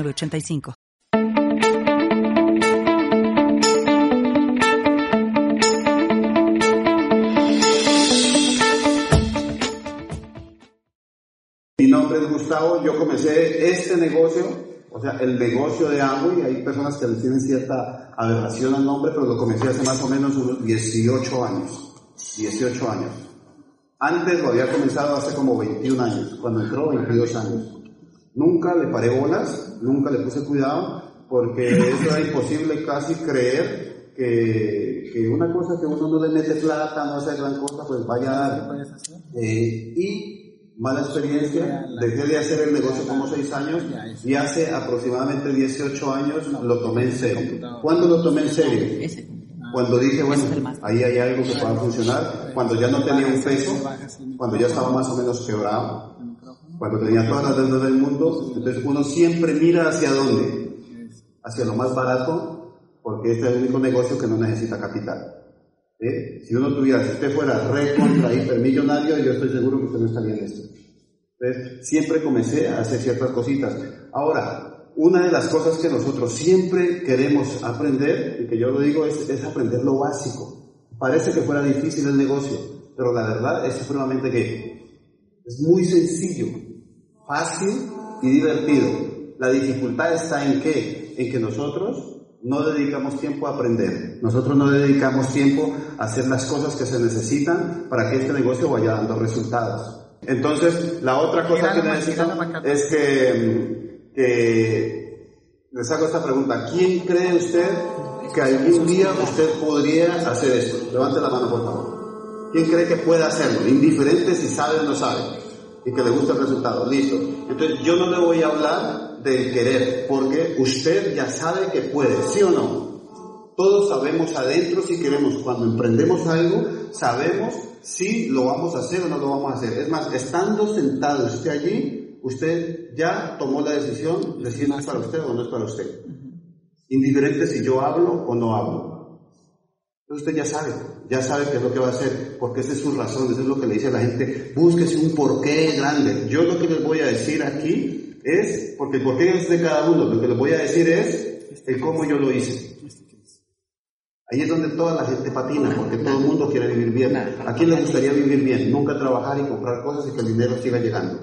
85 Mi nombre es Gustavo, yo comencé este negocio, o sea, el negocio de Amway, hay personas que le tienen cierta aberración al nombre, pero lo comencé hace más o menos unos 18 años, 18 años. Antes lo había comenzado hace como 21 años, cuando entró 22 años. Nunca le paré bolas, nunca le puse cuidado, porque eso era imposible casi creer que, que, una cosa que uno no le mete plata, no hace gran cosa, pues vaya a dar. Eh, y mala experiencia, dejé de hacer el negocio como 6 años y hace aproximadamente 18 años lo tomé en serio. ¿Cuándo lo tomé en serio? Cuando dije, bueno, ahí hay algo que pueda funcionar, cuando ya no tenía un peso, cuando ya estaba más o menos quebrado, cuando tenía todas las deudas del mundo, entonces uno siempre mira hacia dónde, hacia lo más barato, porque este es el único negocio que no necesita capital. Si uno tuviera, si usted fuera re contra hipermillonario, yo estoy seguro que usted no estaría en esto. Entonces, siempre comencé a hacer ciertas cositas. Ahora, una de las cosas que nosotros siempre queremos aprender, y que yo lo digo, es, es aprender lo básico. Parece que fuera difícil el negocio, pero la verdad es supremamente que es muy sencillo fácil y divertido. La dificultad está en qué? En que nosotros no dedicamos tiempo a aprender. Nosotros no dedicamos tiempo a hacer las cosas que se necesitan para que este negocio vaya dando resultados. Entonces, la otra cosa que necesitamos es que, que les hago esta pregunta. ¿Quién cree usted que algún día usted podría hacer esto? Levante la mano, por favor. ¿Quién cree que puede hacerlo? Indiferente si sabe o no sabe y que le gusta el resultado. Listo. Entonces yo no le voy a hablar del querer, porque usted ya sabe que puede, ¿sí o no? Todos sabemos adentro si queremos, cuando emprendemos algo, sabemos si lo vamos a hacer o no lo vamos a hacer. Es más, estando sentado usted allí, usted ya tomó la decisión de si no es para usted o no es para usted. Indiferente si yo hablo o no hablo usted ya sabe, ya sabe qué es lo que va a hacer, porque esa es su razón, eso es lo que le dice a la gente, búsquese un porqué grande. Yo lo que les voy a decir aquí es, porque el porqué es de cada uno, lo que les voy a decir es el cómo yo lo hice. Ahí es donde toda la gente patina, porque todo el mundo quiere vivir bien. ¿A quién le gustaría vivir bien? Nunca trabajar y comprar cosas y que el dinero siga llegando.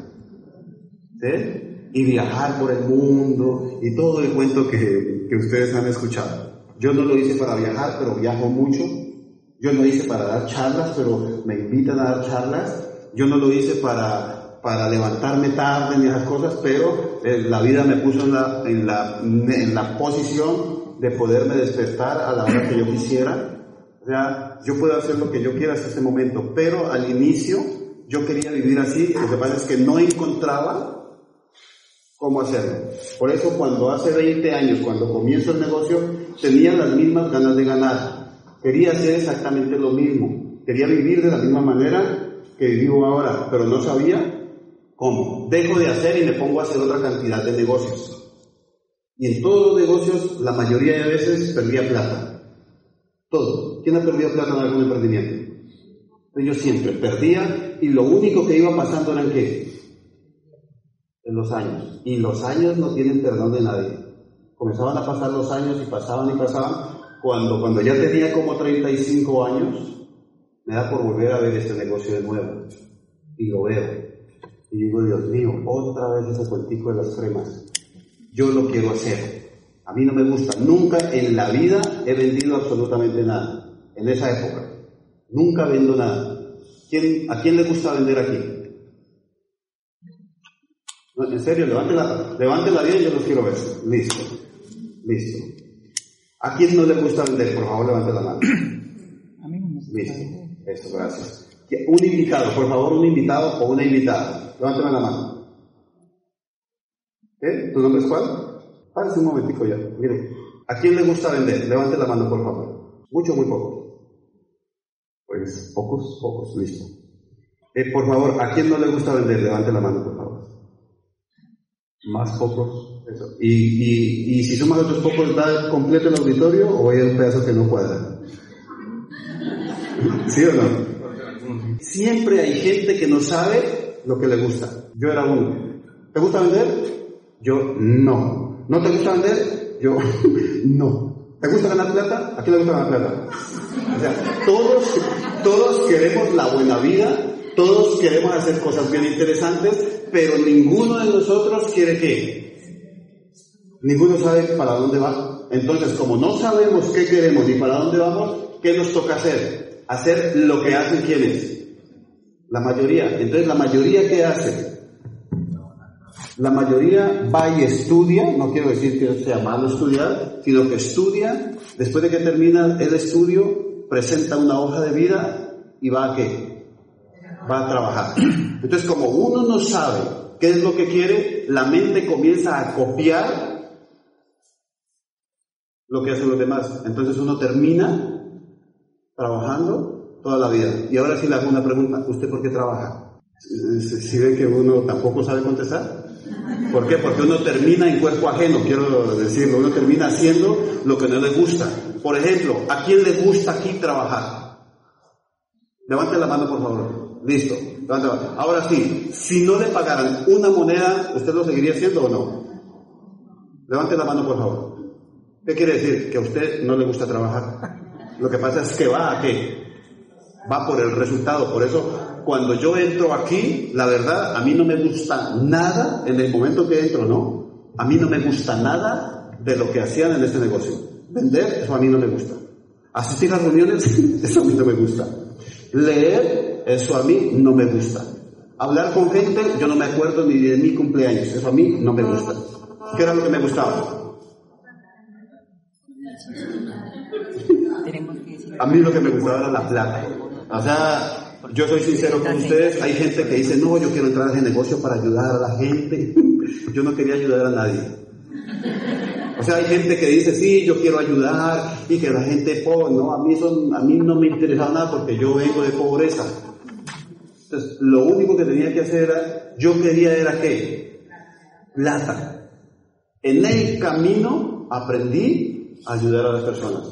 ¿Sí? Y viajar por el mundo y todo el cuento que, que ustedes han escuchado. Yo no lo hice para viajar, pero viajo mucho. Yo no hice para dar charlas, pero me invitan a dar charlas. Yo no lo hice para, para levantarme tarde ni esas cosas, pero eh, la vida me puso en la, en, la, en la posición de poderme despertar a la hora que yo quisiera. O sea, yo puedo hacer lo que yo quiera hasta este momento, pero al inicio yo quería vivir así. Lo que pasa es que no encontraba cómo hacerlo. Por eso cuando hace 20 años, cuando comienzo el negocio, tenía las mismas ganas de ganar. Quería hacer exactamente lo mismo. Quería vivir de la misma manera que vivo ahora, pero no sabía cómo. Dejo de hacer y me pongo a hacer otra cantidad de negocios. Y en todos los negocios, la mayoría de veces perdía plata. Todo. ¿Quién ha perdido plata en algún emprendimiento? Yo siempre perdía y lo único que iba pasando era que en los años. Y los años no tienen perdón de nadie. Comenzaban a pasar los años y pasaban y pasaban. Cuando, cuando ya tenía como 35 años, me da por volver a ver este negocio de nuevo. Y lo veo. Y digo, Dios mío, otra vez ese cuentico de las cremas. Yo lo quiero hacer. A mí no me gusta. Nunca en la vida he vendido absolutamente nada. En esa época. Nunca vendo nada. ¿Quién, ¿A quién le gusta vender aquí? en serio, levántela, levántela bien, yo los quiero ver. Listo. Listo. ¿A quién no le gusta vender? Por favor, levante la mano. A mí no me gusta. Listo. Esto, gracias. Un invitado, por favor, un invitado o una invitada. Levántame la mano. ¿Qué? ¿Tu nombre es cuál? Párese un momentico ya. Mire, ¿a quién le gusta vender? Levante la mano, por favor. Mucho, muy poco. Pues pocos, pocos, listo. Eh, por favor, ¿a quién no le gusta vender? Levante la mano, por favor. Más pocos. Eso. Y, y, y si sumas otros pocos, ¿da completo el auditorio o hay un pedazo que no cuadra? ¿Sí o no? Siempre hay gente que no sabe lo que le gusta. Yo era uno. ¿Te gusta vender? Yo no. ¿No te gusta vender? Yo no. ¿Te gusta ganar plata? ¿A quién le gusta ganar plata? O sea, todos, todos queremos la buena vida, todos queremos hacer cosas bien interesantes, pero ninguno de nosotros quiere qué. Ninguno sabe para dónde va. Entonces, como no sabemos qué queremos ni para dónde vamos, ¿qué nos toca hacer? Hacer lo que hacen quienes. La mayoría. Entonces, la mayoría ¿qué hace? La mayoría va y estudia, no quiero decir que sea malo estudiar, sino que estudia, después de que termina el estudio, presenta una hoja de vida y va a qué? Va a trabajar. Entonces, como uno no sabe qué es lo que quiere, la mente comienza a copiar lo que hacen los demás. Entonces uno termina trabajando toda la vida. Y ahora sí le hago una pregunta, ¿usted por qué trabaja? ¿Si ve que uno tampoco sabe contestar? ¿Por qué? Porque uno termina en cuerpo ajeno, quiero decirlo, uno termina haciendo lo que no le gusta. Por ejemplo, ¿a quién le gusta aquí trabajar? Levante la mano, por favor. Listo. Ahora sí, si no le pagaran una moneda, ¿usted lo seguiría haciendo o no? Levante la mano, por favor. ¿Qué quiere decir? Que a usted no le gusta trabajar. Lo que pasa es que va a qué? Va por el resultado. Por eso, cuando yo entro aquí, la verdad, a mí no me gusta nada en el momento que entro, ¿no? A mí no me gusta nada de lo que hacían en este negocio. Vender, eso a mí no me gusta. Asistir a reuniones, eso a mí no me gusta. Leer, eso a mí no me gusta. Hablar con gente, yo no me acuerdo ni de mi cumpleaños, eso a mí no me gusta. ¿Qué era lo que me gustaba? A mí lo que me gustaba era la plata. O sea, yo soy sincero con ustedes, hay gente que dice, no, yo quiero entrar a ese negocio para ayudar a la gente. Yo no quería ayudar a nadie. O sea, hay gente que dice, sí, yo quiero ayudar y que la gente pobre, no, a mí, eso, a mí no me interesa nada porque yo vengo de pobreza. Entonces, lo único que tenía que hacer era, yo quería era qué? Plata. En el camino aprendí ayudar a las personas.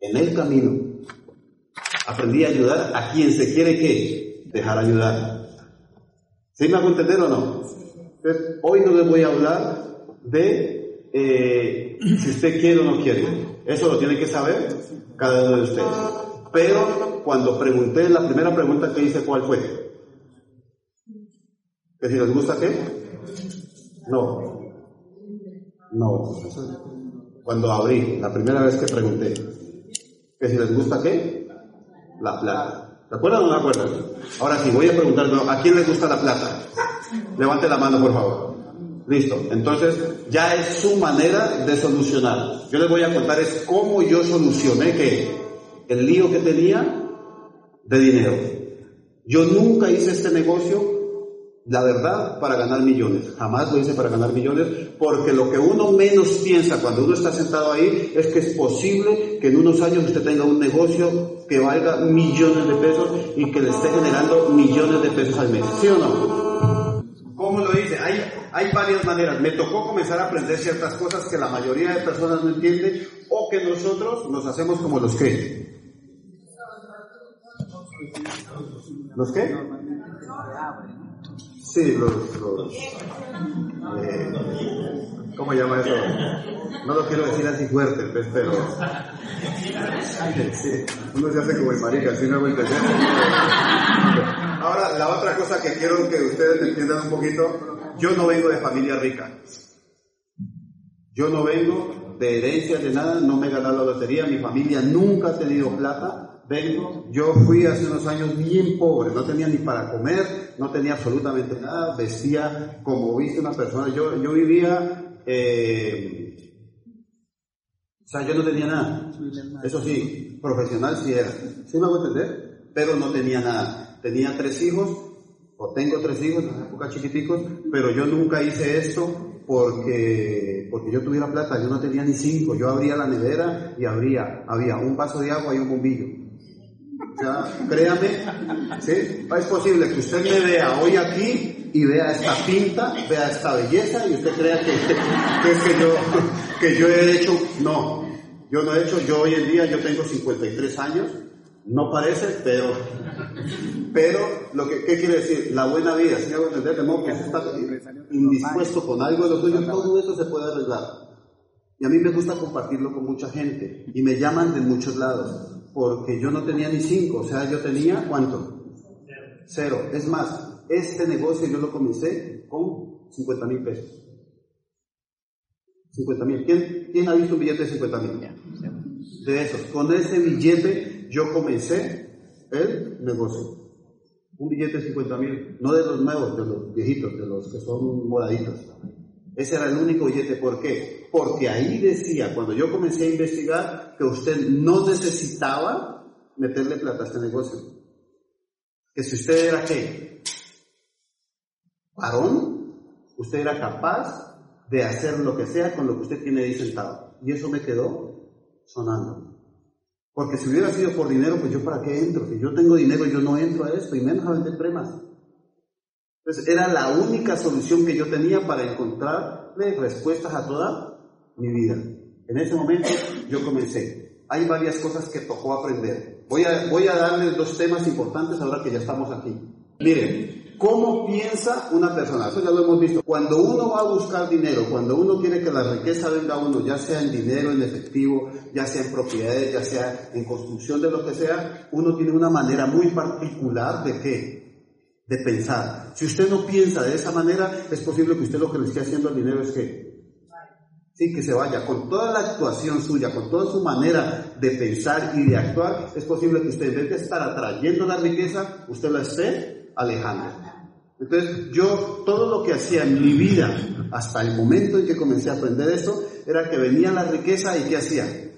En el camino aprendí a ayudar a quien se quiere que dejar ayudar. ¿Sí me hago entender o no? Hoy no les voy a hablar de eh, si usted quiere o no quiere. Eso lo tiene que saber cada uno de ustedes. Pero cuando pregunté, la primera pregunta que hice, ¿cuál fue? ¿Que si les gusta qué? No. No. Cuando abrí, la primera vez que pregunté, ¿que si les gusta qué? La plata. ¿Se acuerdan o no acuerdan? Ahora sí, voy a preguntar, ¿a quién le gusta la plata? Levante la mano, por favor. Listo. Entonces, ya es su manera de solucionar. Yo les voy a contar es cómo yo solucioné que el lío que tenía de dinero. Yo nunca hice este negocio, la verdad, para ganar millones. Jamás lo hice para ganar millones, porque lo que uno menos piensa cuando uno está sentado ahí es que es posible que en unos años usted tenga un negocio que valga millones de pesos y que le esté generando millones de pesos al mes. ¿Sí o no? ¿Cómo lo hice? Hay, hay varias maneras. Me tocó comenzar a aprender ciertas cosas que la mayoría de personas no entienden o que nosotros nos hacemos como los que. ¿Los qué? Sí, los... los eh, ¿Cómo llama eso? No lo quiero decir así fuerte, pues, pero... Uno se hace como el marica, así no entender. Ahora, la otra cosa que quiero que ustedes entiendan un poquito, yo no vengo de familia rica. Yo no vengo de herencias de nada, no me he ganado la lotería, mi familia nunca ha tenido plata. Vengo, yo fui hace unos años bien pobre, no tenía ni para comer, no tenía absolutamente nada, vestía como viste una persona, yo, yo vivía, eh, o sea, yo no tenía nada. Eso sí, profesional sí era. ¿Sí me hago entender? Pero no tenía nada. Tenía tres hijos, o tengo tres hijos, en época chiquiticos, pero yo nunca hice esto porque porque yo tuviera plata, yo no tenía ni cinco, yo abría la nevera y abría, había un vaso de agua y un bombillo. Créame, ¿sí? Es posible que usted me vea hoy aquí y vea esta pinta, vea esta belleza y usted crea que, que yo, que yo he hecho, no, yo no he hecho, yo hoy en día, yo tengo 53 años, no parece, pero, pero, lo que, ¿qué quiere decir? La buena vida, si hago entender, de modo que está indispuesto con algo de lo tuyo, todo eso se puede arreglar. Y a mí me gusta compartirlo con mucha gente, y me llaman de muchos lados, porque yo no tenía ni cinco, o sea, yo tenía, ¿cuánto? Cero. Es más, este negocio yo lo comencé con 50 mil pesos. 50 mil. ¿Quién, ¿Quién ha visto un billete de 50 mil? De esos. Con ese billete yo comencé el negocio. Un billete de 50 mil, no de los nuevos, de los viejitos, de los que son moraditos. Ese era el único billete. ¿Por qué? Porque ahí decía, cuando yo comencé a investigar, que usted no necesitaba meterle plata a este negocio. Que si usted era qué? Varón, usted era capaz de hacer lo que sea con lo que usted tiene ahí sentado. Y eso me quedó sonando. Porque si hubiera sido por dinero, pues yo para qué entro. Si yo tengo dinero, yo no entro a esto, y menos a vender premas. Entonces era la única solución que yo tenía para encontrarle respuestas a toda mi vida. En ese momento yo comencé. Hay varias cosas que tocó aprender. Voy a, voy a darles dos temas importantes ahora que ya estamos aquí. Miren, ¿Cómo piensa una persona? Eso ya lo hemos visto. Cuando uno va a buscar dinero, cuando uno quiere que la riqueza venga a uno, ya sea en dinero, en efectivo, ya sea en propiedades, ya sea en construcción de lo que sea, uno tiene una manera muy particular de qué? De pensar. Si usted no piensa de esa manera, es posible que usted lo que le esté haciendo al dinero es que Sí, que se vaya. Con toda la actuación suya, con toda su manera de pensar y de actuar, es posible que usted en vez de estar atrayendo la riqueza, usted la esté alejando. Entonces yo todo lo que hacía en mi vida hasta el momento en que comencé a aprender esto era que venía la riqueza y ¿qué hacía?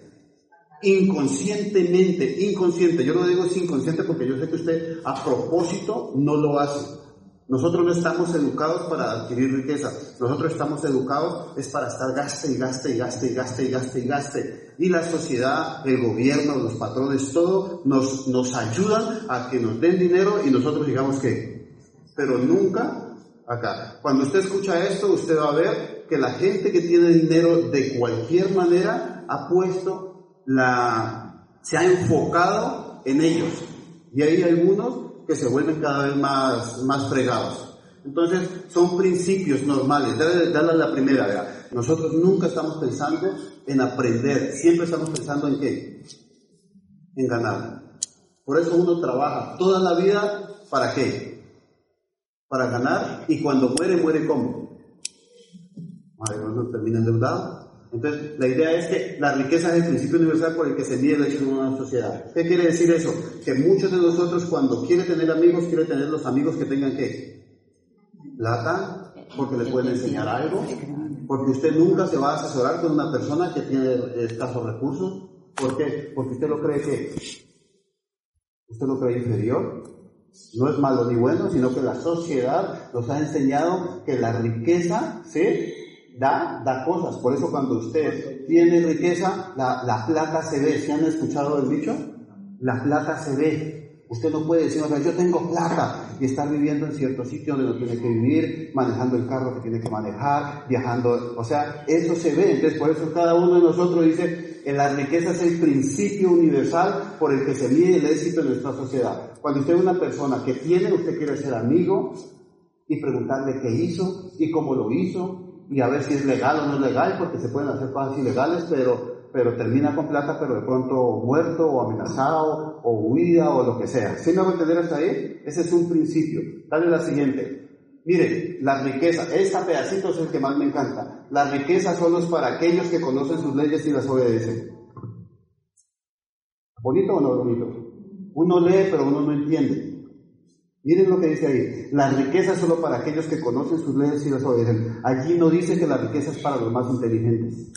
Inconscientemente, inconsciente. Yo lo digo inconsciente porque yo sé que usted a propósito no lo hace. Nosotros no estamos educados para adquirir riqueza. Nosotros estamos educados es para estar gaste y gaste y gaste y gaste y gaste y gaste. Y la sociedad, el gobierno, los patrones, todo nos, nos ayudan a que nos den dinero y nosotros digamos que pero nunca acá. Cuando usted escucha esto, usted va a ver que la gente que tiene dinero de cualquier manera ha puesto la, se ha enfocado en ellos. Y hay algunos que se vuelven cada vez más, más fregados. Entonces, son principios normales. Dale, dale la primera, ¿verdad? Nosotros nunca estamos pensando en aprender, siempre estamos pensando en qué? En ganar. Por eso uno trabaja toda la vida, ¿para qué? para ganar y cuando muere, muere como. Madre, no termina endeudado. Entonces, la idea es que la riqueza es el principio universal por el que se mide el hecho de una sociedad. ¿Qué quiere decir eso? Que muchos de nosotros cuando quiere tener amigos, quiere tener los amigos que tengan qué? Plata, porque le pueden enseñar algo, porque usted nunca se va a asesorar con una persona que tiene escasos recursos. ¿Por qué? Porque usted lo cree que usted lo cree inferior, no es malo ni bueno, sino que la sociedad nos ha enseñado que la riqueza se da, da cosas. Por eso cuando usted tiene riqueza, la, la plata se ve. ¿Se han escuchado el dicho? La plata se ve. Usted no puede decir, o sea, yo tengo plata y estar viviendo en cierto sitio donde no tiene que vivir, manejando el carro que tiene que manejar, viajando, o sea, eso se ve. Entonces, por eso cada uno de nosotros dice, en la riqueza es el principio universal por el que se mide el éxito de nuestra sociedad. Cuando usted es una persona que tiene, usted quiere ser amigo y preguntarle qué hizo y cómo lo hizo y a ver si es legal o no es legal, porque se pueden hacer cosas ilegales, pero pero termina con plata, pero de pronto muerto o amenazado o huida o lo que sea. ¿Sí me voy a entender hasta ahí? Ese es un principio. Dale la siguiente. Mire, la riqueza, esta pedacito es el que más me encanta. La riqueza solo es para aquellos que conocen sus leyes y las obedecen. ¿Bonito o no bonito? Uno lee, pero uno no entiende. Miren lo que dice ahí. La riqueza es solo para aquellos que conocen sus leyes y las obedecen. Allí no dice que la riqueza es para los más inteligentes.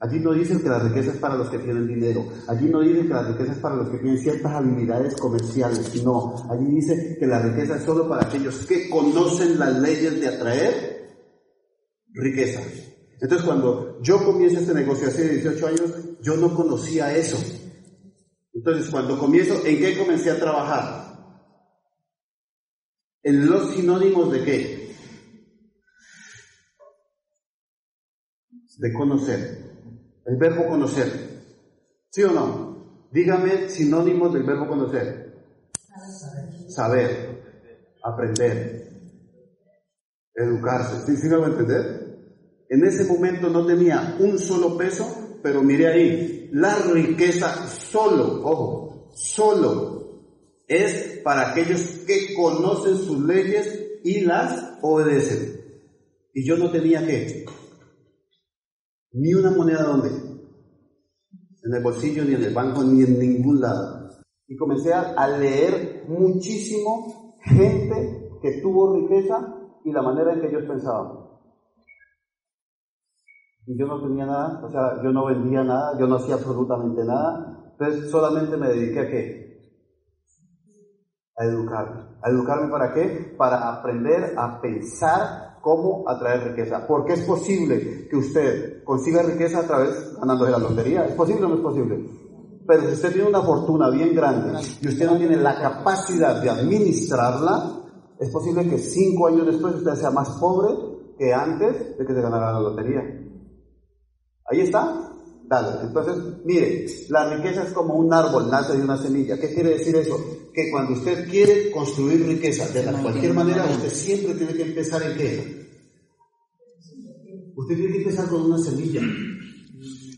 Allí no dicen que la riqueza es para los que tienen dinero. Allí no dicen que la riqueza es para los que tienen ciertas habilidades comerciales. No. Allí dice que la riqueza es solo para aquellos que conocen las leyes de atraer riqueza. Entonces cuando yo comienzo este negocio hace 18 años, yo no conocía eso. Entonces cuando comienzo, ¿en qué comencé a trabajar? En los sinónimos de qué? De conocer. El verbo conocer. ¿Sí o no? Dígame sinónimos del verbo conocer. Saber, aprender, educarse. ¿Sí, sí me va a entender? En ese momento no tenía un solo peso, pero mire ahí, la riqueza solo, ojo, solo es para aquellos que conocen sus leyes y las obedecen. Y yo no tenía que, ni una moneda donde, en el bolsillo, ni en el banco, ni en ningún lado. Y comencé a leer muchísimo gente que tuvo riqueza y la manera en que ellos pensaban. Y yo no tenía nada, o sea, yo no vendía nada, yo no hacía absolutamente nada, entonces solamente me dediqué a qué? A educarme. ¿A educarme para qué? Para aprender a pensar cómo atraer riqueza. Porque es posible que usted consiga riqueza a través ganando de la lotería. ¿Es posible o no es posible? Pero si usted tiene una fortuna bien grande y usted no tiene la capacidad de administrarla, es posible que cinco años después usted sea más pobre que antes de que se ganara la lotería. Ahí está. Dale. Entonces, mire, la riqueza es como un árbol, nace de una semilla. ¿Qué quiere decir eso? Que cuando usted quiere construir riqueza de cualquier manera, usted siempre tiene que empezar en qué? Usted tiene que empezar con una semilla.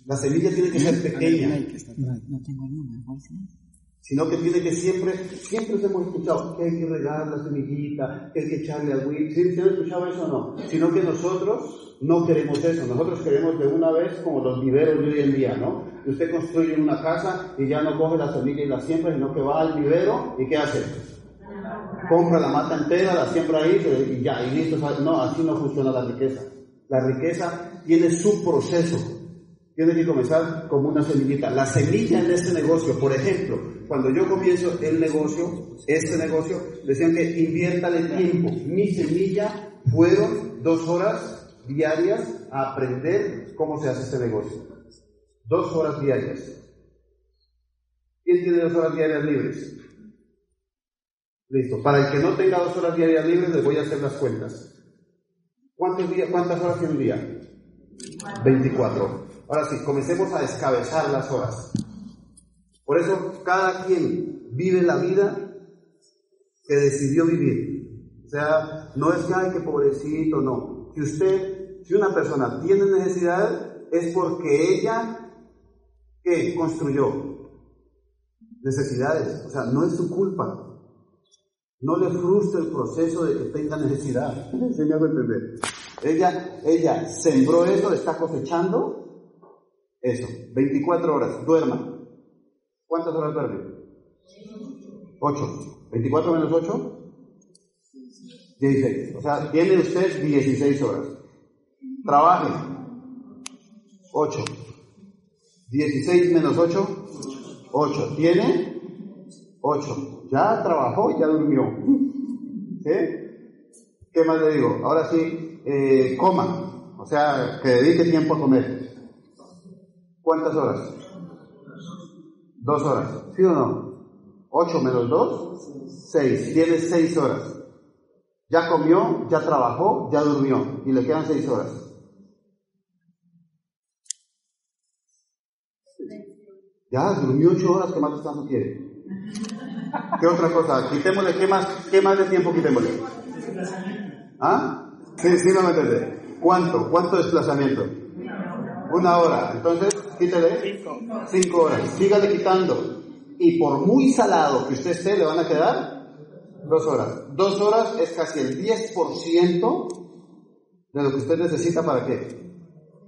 La semilla tiene que ser pequeña. No tengo sino que tiene que siempre, siempre hemos escuchado que hay que regar la semillita, que hay que echarle agua. ¿Sí, ¿Sí han escuchado eso o no? Sino que nosotros no queremos eso, nosotros queremos de una vez como los viveros de hoy en día, ¿no? Usted construye una casa y ya no coge la semilla y la siembra, sino que va al vivero y ¿qué hace? Compra la mata entera, la siembra ahí y ya, y listo. No, así no funciona la riqueza. La riqueza tiene su proceso. Tiene que comenzar como una semillita. La semilla en este negocio, por ejemplo, cuando yo comienzo el negocio, este negocio, decían que inviértale tiempo. Mi semilla fueron dos horas diarias a aprender cómo se hace este negocio. Dos horas diarias. ¿Quién tiene dos horas diarias libres? Listo. Para el que no tenga dos horas diarias libres, les voy a hacer las cuentas. ¿Cuántos días, ¿Cuántas horas tiene un día? 24. Ahora sí, comencemos a descabezar las horas. Por eso cada quien vive la vida que decidió vivir. O sea, no es que, ay, que pobrecito, no. Si usted, si una persona tiene necesidad, es porque ella, ¿qué? Construyó necesidades. O sea, no es su culpa. No le frustre el proceso de que tenga necesidad. ¿Se me entender? Ella, ella sembró eso, está cosechando eso. 24 horas, duerma. ¿Cuántas horas duerme? 8. ¿24 menos 8? 16. O sea, tiene usted 16 horas. Trabaje. 8. 16 menos 8. 8. ¿Tiene? 8. Ya trabajó, ya durmió. ¿Sí? ¿Qué más le digo? Ahora sí, eh, coma. O sea, que dedique tiempo a comer. ¿Cuántas horas? Dos horas. ¿Sí o no? Ocho menos dos, seis. Tiene seis horas. Ya comió, ya trabajó, ya durmió. Y le quedan seis horas. Ya durmió ocho horas, ¿qué más descanso quiere? ¿Qué otra cosa? Quitémosle, ¿qué más, qué más de tiempo quitémosle? ¿Ah? Sí, sí, no me entiende. ¿Cuánto? ¿Cuánto desplazamiento? Una hora. Entonces, quítale cinco horas. Sígale quitando. Y por muy salado que usted esté, le van a quedar dos horas. Dos horas es casi el 10% de lo que usted necesita para qué?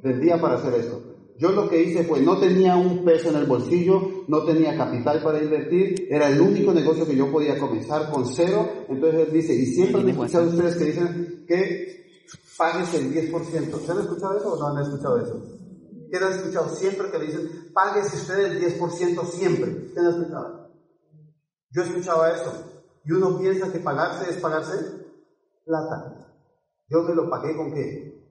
Del día para hacer esto. Yo lo que hice fue, no tenía un peso en el bolsillo, no tenía capital para invertir, era el único negocio que yo podía comenzar con cero. Entonces él dice, y siempre han escuchado ustedes que dicen que pagues el 10%. ¿Se han escuchado eso o no han escuchado eso? ¿Quién ha escuchado siempre que le dicen, páguese usted el 10% siempre? ¿Quién ha escuchado? Yo escuchaba eso. Y uno piensa que pagarse es pagarse plata. Yo me lo pagué con qué?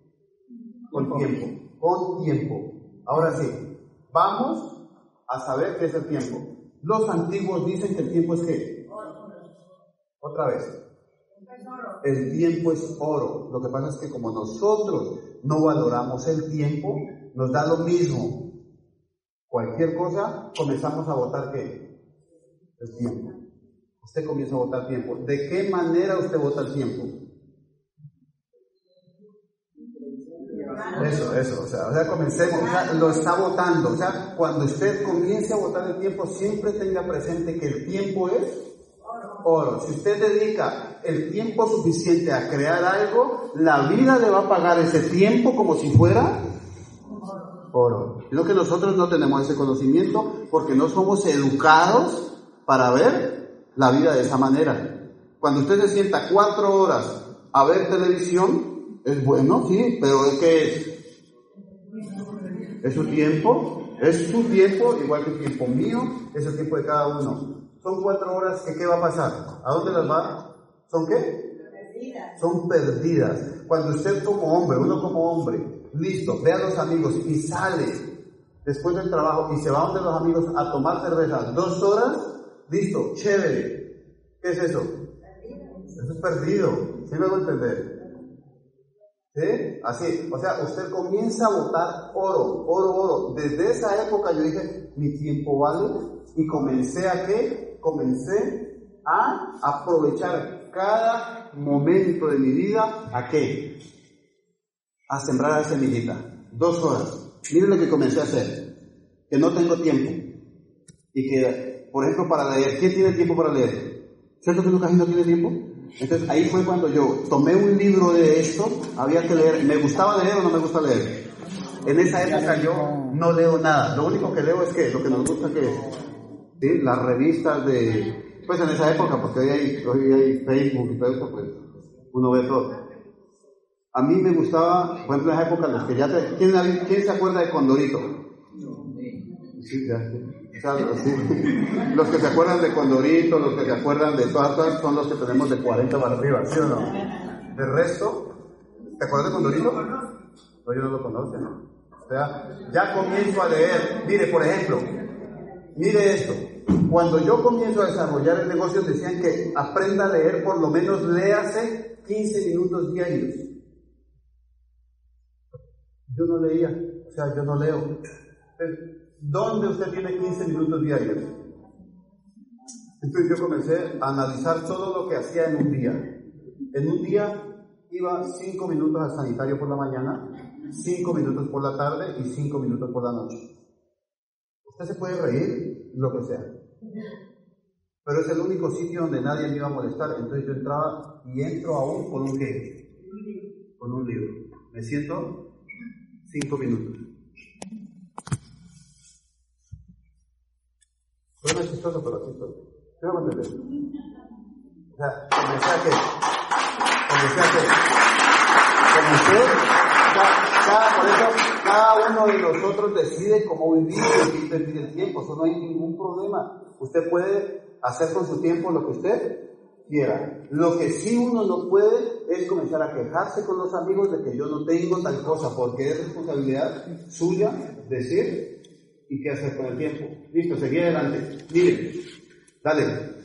Con tiempo, con tiempo. Ahora sí, vamos a saber qué es el tiempo. Los antiguos dicen que el tiempo es qué. Otra vez. El tiempo es oro. Lo que pasa es que como nosotros no valoramos el tiempo, nos da lo mismo. Cualquier cosa, comenzamos a votar qué? El tiempo. Usted comienza a votar tiempo. ¿De qué manera usted vota el tiempo? Eso, eso, o sea, o sea, comencemos, o sea, lo está votando, o sea, cuando usted comience a votar el tiempo, siempre tenga presente que el tiempo es oro. Si usted dedica el tiempo suficiente a crear algo, la vida le va a pagar ese tiempo como si fuera oro. Lo que nosotros no tenemos ese conocimiento porque no somos educados para ver la vida de esa manera. Cuando usted se sienta cuatro horas a ver televisión, es bueno, sí, pero es que es su tiempo, es su tiempo, igual que el tiempo mío, es el tiempo de cada uno. Son cuatro horas que ¿qué va a pasar? ¿A dónde las va? ¿Son qué? Perdidas. Son perdidas. Cuando usted como hombre, uno como hombre, listo, ve a los amigos y sale después del trabajo y se va donde los amigos a tomar cerveza dos horas, listo, chévere. ¿Qué es eso? Eso es perdido. ¿Sí me a entender? ¿Sí? Así, o sea, usted comienza a votar oro, oro, oro. Desde esa época yo dije, mi tiempo vale y comencé a qué? comencé a aprovechar cada momento de mi vida a qué? A sembrar la semillita. Dos horas. Miren lo que comencé a hacer. Que no tengo tiempo. Y que, por ejemplo, para leer, ¿quién tiene tiempo para leer? ¿Cierto que Lucas no tiene tiempo? Entonces ahí fue cuando yo tomé un libro de esto, había que leer, ¿me gustaba leer o no me gusta leer? En esa época yo no leo nada, lo único que leo es que lo que nos gusta que ¿sí? las revistas de, pues en esa época, porque hoy hay, hoy hay Facebook y todo eso, pues uno ve todo. A mí me gustaba, por ejemplo, en esa época, los que ya te, ¿quién, ¿quién se acuerda de Condorito? Sí, ya, sí. Los que se acuerdan de Condorito, los que se acuerdan de todas son los que tenemos de 40 para arriba, ¿sí o no? De resto, ¿te acuerdas de Condorito? No, yo no lo conozco, ¿no? O sea, ya comienzo a leer. Mire, por ejemplo, Mire esto, cuando yo comienzo a desarrollar el negocio decían que aprenda a leer, por lo menos léase 15 minutos diarios. Yo no leía, o sea, yo no leo. ¿Dónde usted tiene 15 minutos diarios? Entonces yo comencé a analizar todo lo que hacía en un día. En un día iba 5 minutos al sanitario por la mañana, 5 minutos por la tarde y 5 minutos por la noche. Usted se puede reír, lo que sea. Pero es el único sitio donde nadie me iba a molestar. Entonces yo entraba y entro aún con un qué? Con un libro. Me siento cinco minutos. Suena chistoso, pero chistoso. ¿Qué vamos a entender? O sea, a qué? Comencé a qué? Comencé cada, por cada uno de nosotros decide cómo vivir y invertir el tiempo. Eso no hay ningún problema. Usted puede hacer con su tiempo lo que usted quiera. Lo que sí uno no puede es comenzar a quejarse con los amigos de que yo no tengo tal cosa, porque es responsabilidad suya decir y qué hacer con el tiempo. Listo, seguí adelante. Miren, dale.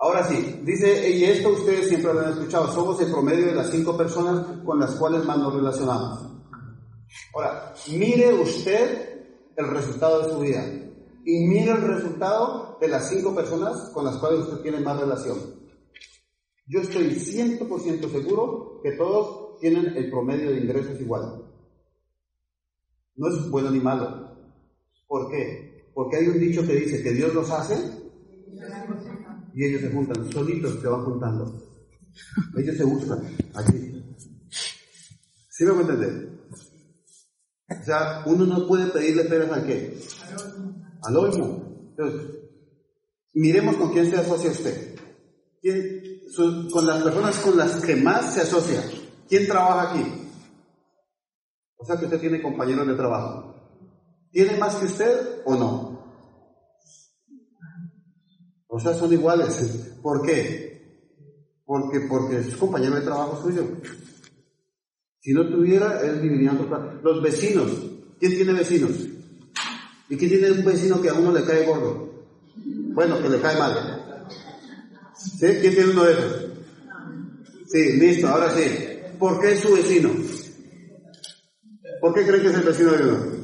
Ahora sí, dice, y esto ustedes siempre lo han escuchado, somos el promedio de las cinco personas con las cuales más nos relacionamos. Ahora, mire usted el resultado de su vida y mire el resultado de las cinco personas con las cuales usted tiene más relación. Yo estoy 100% seguro que todos tienen el promedio de ingresos igual. No es bueno ni malo. ¿Por qué? Porque hay un dicho que dice que Dios los hace y ellos se juntan, solitos se van juntando. Ellos se buscan aquí. ¿Sí me voy a entender? O sea, uno no puede pedirle peras al qué? Al olmo. Entonces, miremos con quién se asocia usted. ¿Quién, con las personas con las que más se asocia. ¿Quién trabaja aquí? O sea que usted tiene compañeros de trabajo. ¿Tiene más que usted o no? O sea, son iguales. ¿Por qué? Porque, porque es compañero de trabajo suyo. Si no tuviera, él plan. Los vecinos. ¿Quién tiene vecinos? ¿Y quién tiene un vecino que a uno le cae gordo? Bueno, que le cae mal. ¿Sí? ¿Quién tiene uno de esos? Sí, listo, ahora sí. ¿Por qué es su vecino? ¿Por qué creen que es el vecino de uno?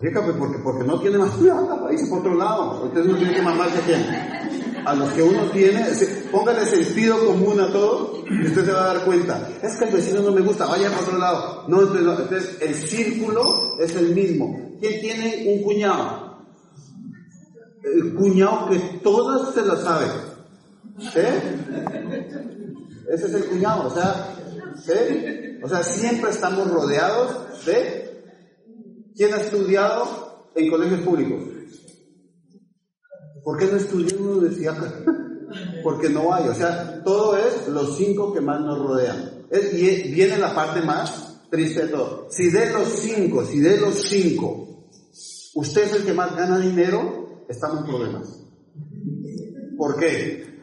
Fíjate, porque, porque no tiene más para irse por otro lado. Entonces uno tiene que mamarse a quién. A los que uno tiene, póngale sentido común a todo y usted se va a dar cuenta. Es que el vecino no me gusta, vaya por otro lado. No, entonces, el círculo es el mismo. ¿Quién tiene un cuñado? El cuñado que todas se lo sabe. ¿Eh? Ese es el cuñado, o sea, ¿sí? O sea, siempre estamos rodeados de ¿Quién ha estudiado en colegios públicos? ¿Por qué no estudió en universidad? Porque no hay. O sea, todo es los cinco que más nos rodean. y viene la parte más triste de todo. Si de los cinco, si de los cinco, usted es el que más gana dinero, estamos en problemas. ¿Por qué?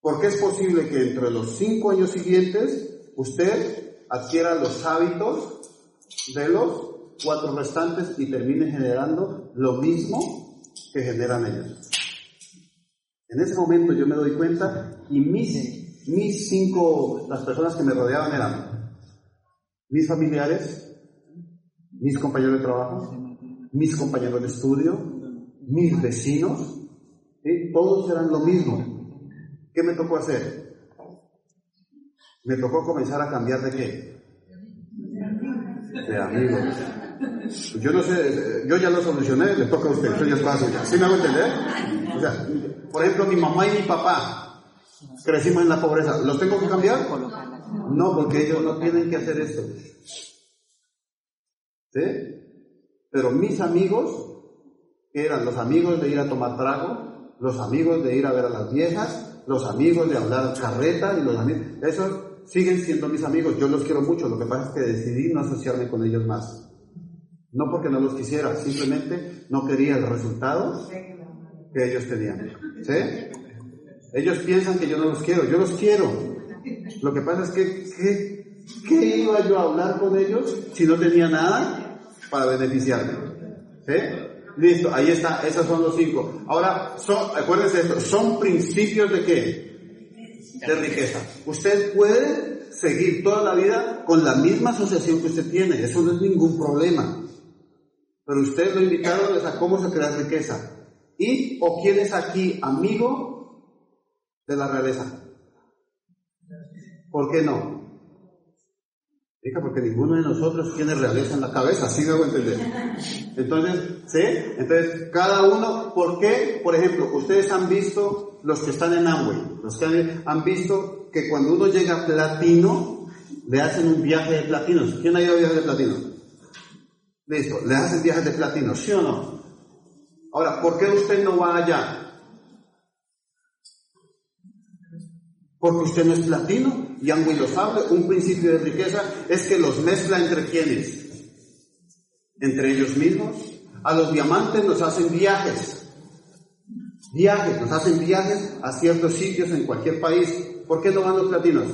Porque es posible que entre los cinco años siguientes usted adquiera los hábitos de los cuatro restantes y termine generando lo mismo que generan ellos. En ese momento yo me doy cuenta y mis, mis cinco, las personas que me rodeaban eran mis familiares, mis compañeros de trabajo, mis compañeros de estudio, mis vecinos, todos eran lo mismo. ¿Qué me tocó hacer? Me tocó comenzar a cambiar de qué? De amigos. Yo no sé, yo ya lo solucioné, le toca a usted, eso ya es fácil. ¿Sí me hago entender? Por ejemplo, mi mamá y mi papá crecimos en la pobreza. ¿Los tengo que cambiar? No, porque ellos no tienen que hacer eso. ¿Sí? Pero mis amigos, eran los amigos de ir a tomar trago, los amigos de ir a ver a las viejas, los amigos de hablar carreta y los amigos, esos siguen siendo mis amigos. Yo los quiero mucho, lo que pasa es que decidí no asociarme con ellos más. No porque no los quisiera, simplemente no quería el resultado que ellos tenían. ¿Sí? Ellos piensan que yo no los quiero, yo los quiero. Lo que pasa es que, ¿qué, iba yo a hablar con ellos si no tenía nada para beneficiarme? ¿Sí? Listo, ahí está, esos son los cinco. Ahora, son, acuérdense esto, son principios de qué? De riqueza. Usted puede seguir toda la vida con la misma asociación que usted tiene, eso no es ningún problema. Pero ustedes lo invitaron a cómo se crea riqueza. ¿Y o quién es aquí amigo de la realeza? ¿Por qué no? Porque ninguno de nosotros tiene realeza en la cabeza, ¿sí me a entender? Entonces, ¿sí? Entonces, cada uno, ¿por qué? Por ejemplo, ustedes han visto, los que están en Amway, los que han, visto que cuando uno llega a platino, le hacen un viaje de platinos. ¿Quién ha ido a viaje de platinos? Listo, le hacen viajes de platino, ¿sí o no? Ahora, ¿por qué usted no va allá? Porque usted no es platino, y Angui lo sabe, un principio de riqueza es que los mezcla entre quienes, entre ellos mismos. A los diamantes nos hacen viajes, viajes, nos hacen viajes a ciertos sitios en cualquier país. ¿Por qué no van los platinos?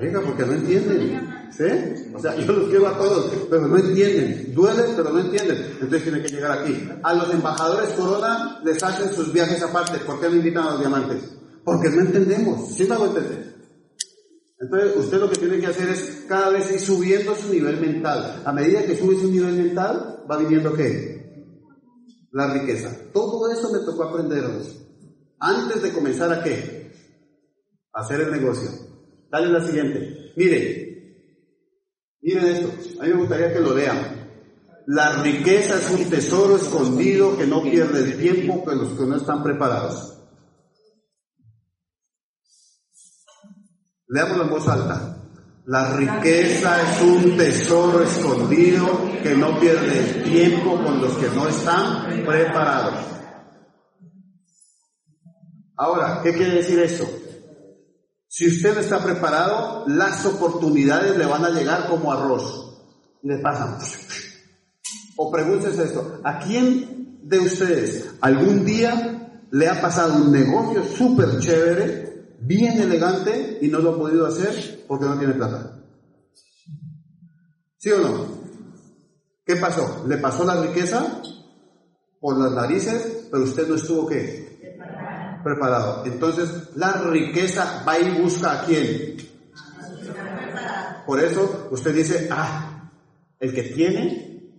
Oiga, porque no entienden. ¿Sí? O sea, yo los quiero a todos, pero no entienden. Duelen, pero no entienden. Entonces tienen que llegar aquí. A los embajadores Corona les hacen sus viajes aparte. ¿Por qué no invitan a los diamantes? Porque no entendemos. ¿Sí me hago entender? Entonces, usted lo que tiene que hacer es cada vez ir subiendo su nivel mental. A medida que sube su nivel mental, va viniendo qué? La riqueza. Todo eso me tocó aprenderlos. Antes de comenzar a qué? A hacer el negocio. Dale la siguiente. Mire, Esto, a mí me gustaría que lo lean. La riqueza es un tesoro escondido que no pierde tiempo con los que no están preparados. Leámoslo en voz alta. La riqueza es un tesoro escondido que no pierde tiempo con los que no están preparados. Ahora, ¿qué quiere decir eso? Si usted no está preparado, las oportunidades le van a llegar como arroz. Le pasan. O pregúntese esto, ¿a quién de ustedes algún día le ha pasado un negocio súper chévere bien elegante y no lo ha podido hacer porque no tiene plata. ¿Sí o no? ¿Qué pasó? ¿Le pasó la riqueza por las narices, pero usted no estuvo qué? Preparado. Entonces, la riqueza va y busca a quién? Por eso usted dice, ah, el que tiene,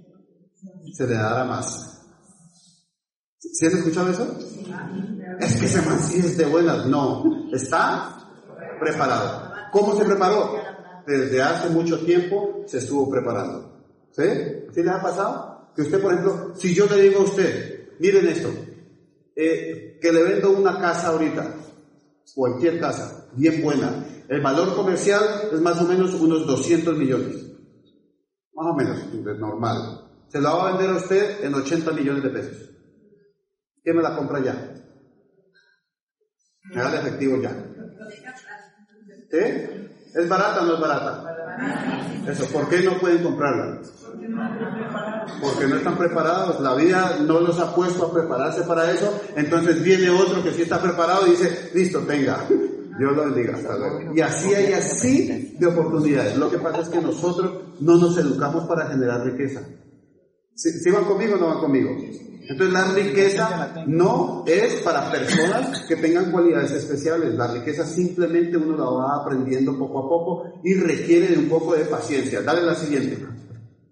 se le dará más. ¿Sí han escuchado eso? Es que sí es de buenas. No, está preparado. ¿Cómo se preparó? Desde hace mucho tiempo se estuvo preparando. ¿Sí? ¿Sí les ha pasado? Que usted, por ejemplo, si yo le digo a usted, miren esto, eh, que le vendo una casa ahorita, cualquier casa, bien buena, el valor comercial es más o menos unos 200 millones. Más o menos, normal. Se la va a vender a usted en 80 millones de pesos. ¿Quién me la compra ya? Me da el efectivo ya. ¿Eh? ¿Es barata o no es barata? Eso, ¿por qué no pueden comprarla? Porque no están preparados, la vida no los ha puesto a prepararse para eso, entonces viene otro que sí está preparado y dice, listo, tenga, Dios lo bendiga, Y así hay así de oportunidades. Lo que pasa es que nosotros no nos educamos para generar riqueza. ¿Si, van conmigo no van conmigo? Entonces la riqueza no es para personas que tengan cualidades especiales. La riqueza simplemente uno la va aprendiendo poco a poco y requiere de un poco de paciencia. Dale la siguiente.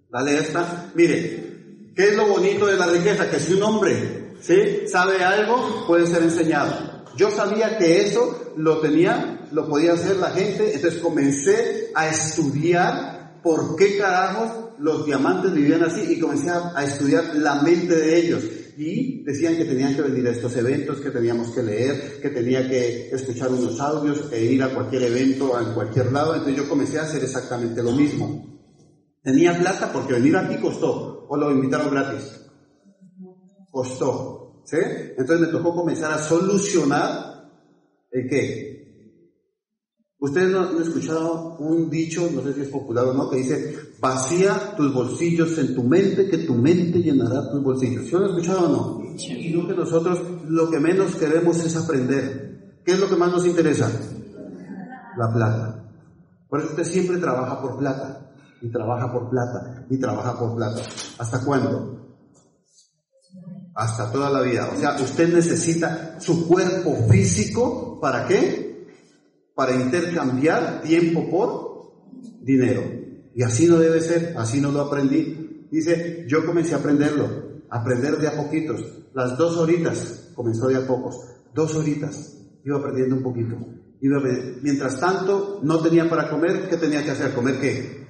Dale esta. Mire, ¿qué es lo bonito de la riqueza? Que si un hombre ¿sí? sabe algo, puede ser enseñado. Yo sabía que eso lo tenía, lo podía hacer la gente, entonces comencé a estudiar por qué carajos los diamantes vivían así y comencé a, estudiar la mente de ellos. Y decían que tenían que venir a estos eventos, que teníamos que leer, que tenía que escuchar unos audios e ir a cualquier evento, a cualquier lado. Entonces yo comencé a hacer exactamente lo mismo. Tenía plata porque venir aquí costó, o lo invitaron gratis. Costó. ¿Sí? Entonces me tocó comenzar a solucionar el qué? Ustedes no han escuchado un dicho, no sé si es popular o no, que dice, vacía tus bolsillos en tu mente, que tu mente llenará tus bolsillos. ¿Sí lo han escuchado o no? Y lo que nosotros lo que menos queremos es aprender. ¿Qué es lo que más nos interesa? La plata. Por eso usted siempre trabaja por plata, y trabaja por plata, y trabaja por plata. ¿Hasta cuándo? Hasta toda la vida. O sea, usted necesita su cuerpo físico, ¿para qué? para intercambiar tiempo por dinero. Y así no debe ser, así no lo aprendí. Dice, yo comencé a aprenderlo, aprender de a poquitos. Las dos horitas, comenzó de a pocos, dos horitas, iba aprendiendo un poquito. Mientras tanto, no tenía para comer, ¿qué tenía que hacer? ¿Comer qué?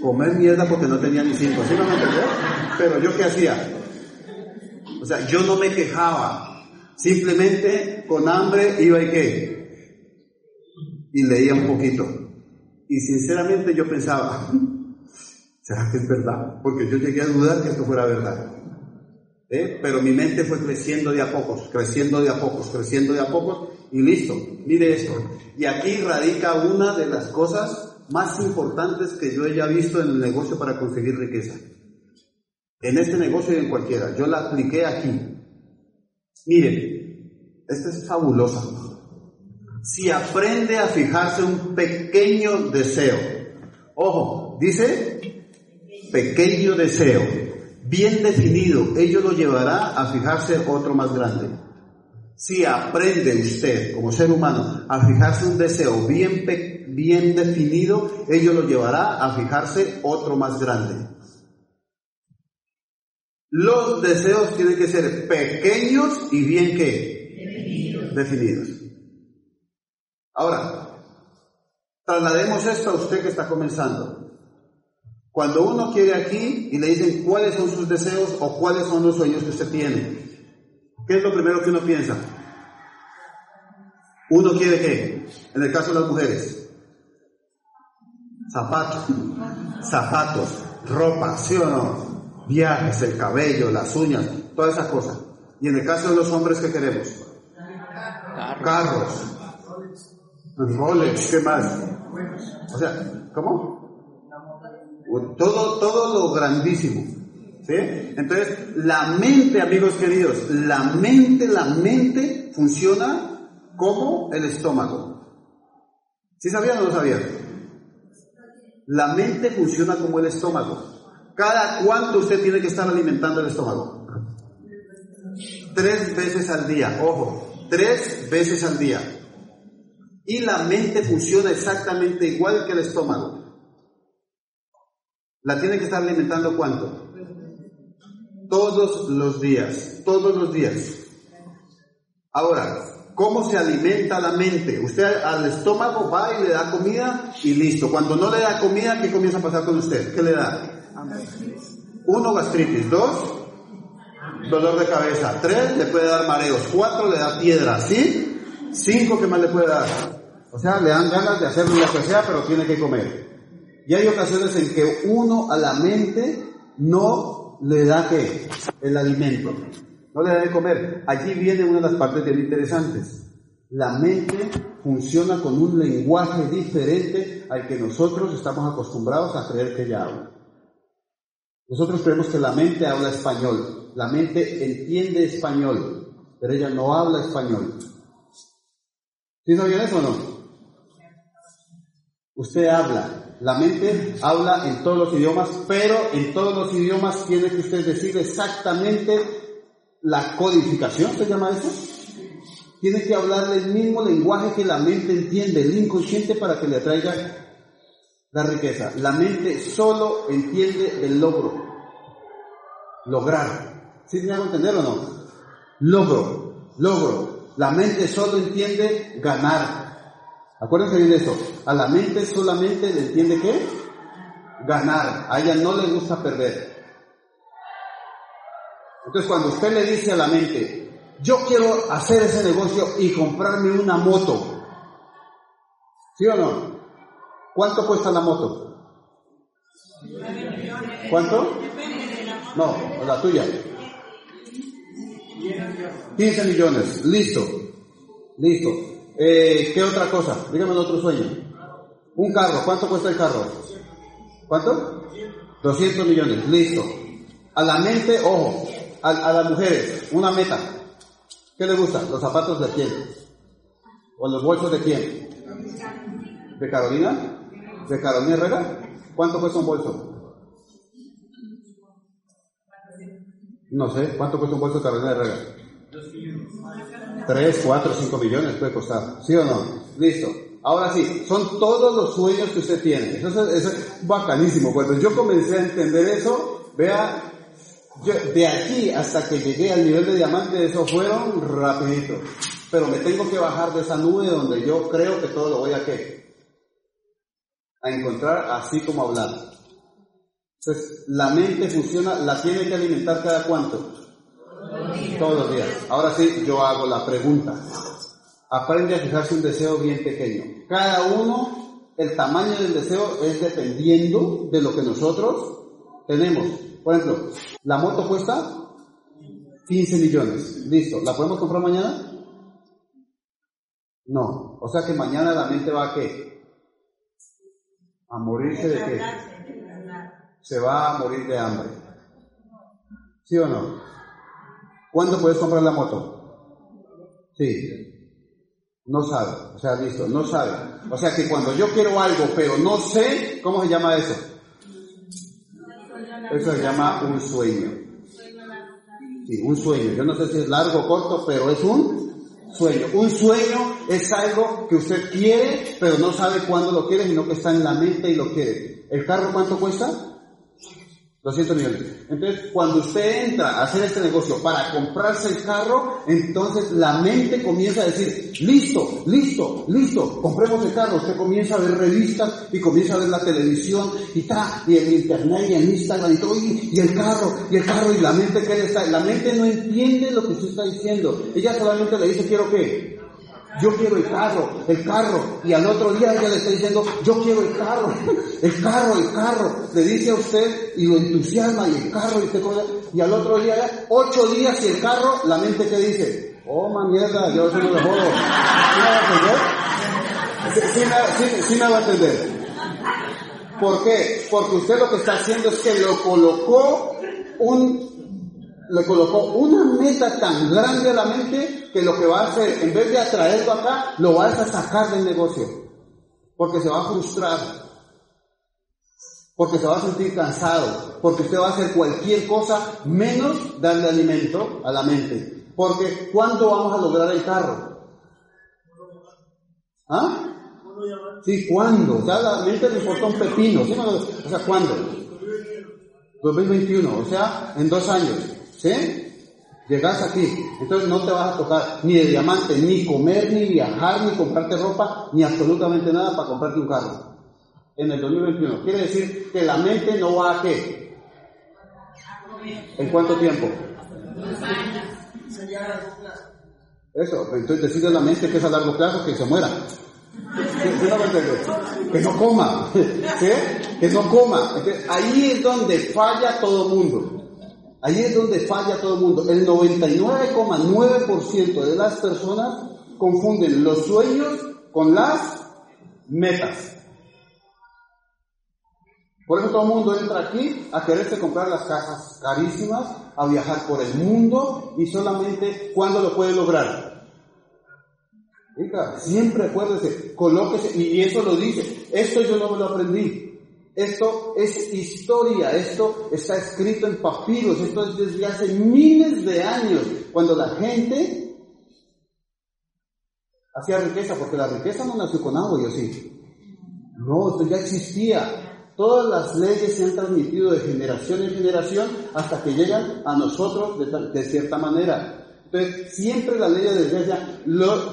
Comer mierda porque no tenía ni cinco, ¿sí me entendió? Pero yo qué hacía? O sea, yo no me quejaba, Simplemente con hambre iba y qué. Y leía un poquito. Y sinceramente yo pensaba, ¿será que es verdad? Porque yo llegué a dudar que esto fuera verdad. ¿Eh? Pero mi mente fue creciendo de a pocos, creciendo de a pocos, creciendo de a pocos. Y listo, mire esto. Y aquí radica una de las cosas más importantes que yo haya visto en el negocio para conseguir riqueza. En este negocio y en cualquiera. Yo la apliqué aquí. Miren, esta es fabulosa. Si aprende a fijarse un pequeño deseo, ojo, dice pequeño deseo, bien definido, ello lo llevará a fijarse otro más grande. Si aprende usted como ser humano a fijarse un deseo bien, bien definido, ello lo llevará a fijarse otro más grande. Los deseos tienen que ser pequeños y bien que definidos. Ahora, traslademos esto a usted que está comenzando. Cuando uno quiere aquí y le dicen cuáles son sus deseos o cuáles son los sueños que usted tiene, ¿qué es lo primero que uno piensa? Uno quiere qué? En el caso de las mujeres, zapatos, zapatos, ropa, ¿sí o no? viajes, el cabello, las uñas, todas esas cosas. Y en el caso de los hombres, ¿qué queremos? Carros. Rolex, ¿qué más? O sea, ¿cómo? Todo, todo lo grandísimo. Entonces, la mente, amigos queridos, la mente, la mente funciona como el estómago. ¿Sí sabían o no sabían? La mente funciona como el estómago. ¿Cada cuánto usted tiene que estar alimentando el estómago? Tres veces al día, ojo, tres veces al día. Y la mente funciona exactamente igual que el estómago. ¿La tiene que estar alimentando cuánto? Todos los días, todos los días. Ahora, ¿cómo se alimenta la mente? Usted al estómago va y le da comida y listo. Cuando no le da comida, ¿qué comienza a pasar con usted? ¿Qué le da? Uno, gastritis. Dos, dolor de cabeza. Tres, le puede dar mareos. Cuatro, le da piedra. ¿Sí? Cinco, ¿qué más le puede dar? O sea, le dan ganas de hacer lo que sea, pero tiene que comer. Y hay ocasiones en que uno a la mente no le da que el alimento, no le da de comer. Allí viene una de las partes bien interesantes. La mente funciona con un lenguaje diferente al que nosotros estamos acostumbrados a creer que ella habla. Nosotros creemos que la mente habla español, la mente entiende español, pero ella no habla español. ¿Sí sabían eso o no? Usted habla, la mente habla en todos los idiomas, pero en todos los idiomas tiene que usted decir exactamente la codificación, ¿se llama eso? Tiene que hablarle el mismo lenguaje que la mente entiende, el inconsciente para que le atraiga la riqueza. La mente solo entiende el logro, lograr. ¿Sí me hago entender o no? Logro, logro. La mente solo entiende ganar, Acuérdense bien de eso. A la mente solamente le entiende qué? Ganar. A ella no le gusta perder. Entonces cuando usted le dice a la mente, yo quiero hacer ese negocio y comprarme una moto. ¿Sí o no? ¿Cuánto cuesta la moto? ¿Cuánto? No, la tuya. 15 millones. Listo. Listo. Eh, ¿Qué otra cosa? Dígame otro sueño. Un carro, ¿cuánto cuesta el carro? ¿Cuánto? 200 millones, listo. A la mente, ojo, a, las mujeres, una meta. ¿Qué le gusta? ¿Los zapatos de quién? ¿O los bolsos de quién? ¿De Carolina? ¿De Carolina Herrera? ¿Cuánto cuesta un bolso? No sé, ¿cuánto cuesta un bolso de Carolina Herrera? 3, 4, 5 millones puede costar. ¿Sí o no? Listo. Ahora sí, son todos los sueños que usted tiene. Eso es, bacanísimo. Cuando yo comencé a entender eso, vea, de aquí hasta que llegué al nivel de diamante, eso fueron rapidito. Pero me tengo que bajar de esa nube donde yo creo que todo lo voy a qué? A encontrar así como hablar. Entonces, la mente funciona, la tiene que alimentar cada cuánto? Todos los días. Ahora sí, yo hago la pregunta. Aprende a fijarse un deseo bien pequeño. Cada uno, el tamaño del deseo es dependiendo de lo que nosotros tenemos. Por ejemplo, la moto cuesta 15 millones. Listo. ¿La podemos comprar mañana? No. O sea que mañana la mente va a qué? A morirse de qué? Se va a morir de hambre. ¿Sí o no? ¿Cuándo puedes comprar la moto? Sí. No sabe. O sea, listo, no sabe. O sea que cuando yo quiero algo, pero no sé, ¿cómo se llama eso? Eso se llama un sueño. Sí, un sueño. Yo no sé si es largo o corto, pero es un sueño. Un sueño es algo que usted quiere, pero no sabe cuándo lo quiere, sino que está en la mente y lo quiere. ¿El carro cuánto cuesta? 200 millones. Entonces, cuando usted entra a hacer este negocio para comprarse el carro, entonces la mente comienza a decir, listo, listo, listo, compremos el carro. Usted comienza a ver revistas y comienza a ver la televisión y está, y el internet y el Instagram y todo, y, el carro, y el carro, y la mente que está, la mente no entiende lo que usted está diciendo. Ella solamente le dice, quiero qué, yo quiero el carro, el carro. Y al otro día ella le está diciendo, yo quiero el carro, el carro, el carro. Le dice a usted y lo entusiasma y el carro y, y al otro día, ocho días y el carro, la mente que dice, oh man mierda, yo soy lo de jodo. ¿Sí me va a entender? Sí, me va a entender. ¿Por qué? Porque usted lo que está haciendo es que lo colocó un, le colocó una meta tan grande a la mente que lo que va a hacer, en vez de atraerlo acá, lo va a sacar del negocio. Porque se va a frustrar. Porque se va a sentir cansado. Porque usted va a hacer cualquier cosa menos darle alimento a la mente. Porque ¿cuándo vamos a lograr el carro? ¿Ah? Sí, ¿cuándo? O sea, la mente le importa un pepino. ¿sí? O sea, ¿cuándo? 2021, o sea, en dos años. ¿Sí? Llegas aquí, entonces no te vas a tocar ni de diamante, ni comer, ni viajar, ni comprarte ropa, ni absolutamente nada para comprarte un carro. En el 2021. Quiere decir que la mente no va a qué. ¿En cuánto tiempo? Eso, entonces decide la mente que es a largo plazo que se muera. Que no coma, que no coma. ahí es donde falla todo mundo. Ahí es donde falla todo el mundo. El 99,9% de las personas confunden los sueños con las metas. Por eso todo el mundo entra aquí a quererse comprar las casas carísimas, a viajar por el mundo y solamente cuando lo puede lograr. Siempre acuérdese, colóquese, y eso lo dice, esto yo no me lo aprendí, esto es historia, esto está escrito en papiros, esto es desde hace miles de años, cuando la gente hacía riqueza, porque la riqueza no nació con agua, yo sí. No, esto ya existía. Todas las leyes se han transmitido de generación en generación hasta que llegan a nosotros de, cierta manera. Entonces, siempre la ley de desgracia,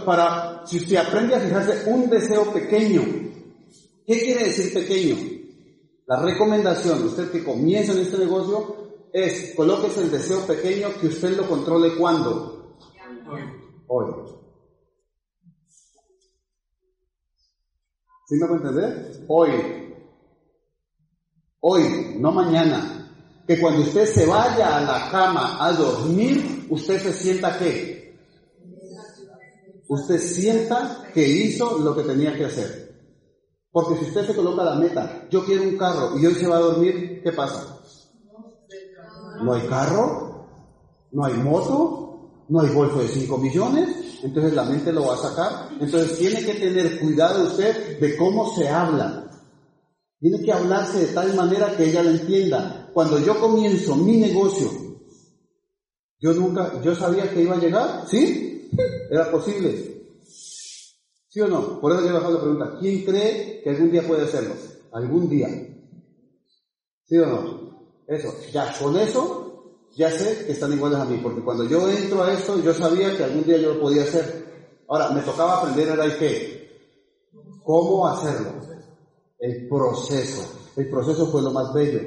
para, si usted aprende a fijarse un deseo pequeño, ¿qué quiere decir pequeño? La recomendación, usted que comienza en este negocio, es colóquese el deseo pequeño que usted lo controle cuando. Hoy. ¿Sí me puede entender? Hoy. Hoy, no mañana. Que cuando usted se vaya a la cama a dormir, usted se sienta qué? Usted sienta que hizo lo que tenía que hacer. Porque si usted se coloca la meta, yo quiero un carro y hoy se va a dormir, ¿qué pasa? No hay carro, no hay moto, no hay bolso de 5 millones, entonces la mente lo va a sacar. Entonces tiene que tener cuidado usted de cómo se habla. Tiene que hablarse de tal manera que ella lo entienda. Cuando yo comienzo mi negocio, yo nunca, yo sabía que iba a llegar, ¿sí? Era posible. ¿Sí o no? Por eso yo hago la pregunta, ¿quién cree que algún día puede hacerlo? Algún día. ¿Sí o no? Eso, ya con eso, ya sé que están iguales a mí, porque cuando yo entro a esto, yo sabía que algún día yo lo podía hacer. Ahora, me tocaba aprender el qué, cómo hacerlo, el proceso. El proceso fue lo más bello,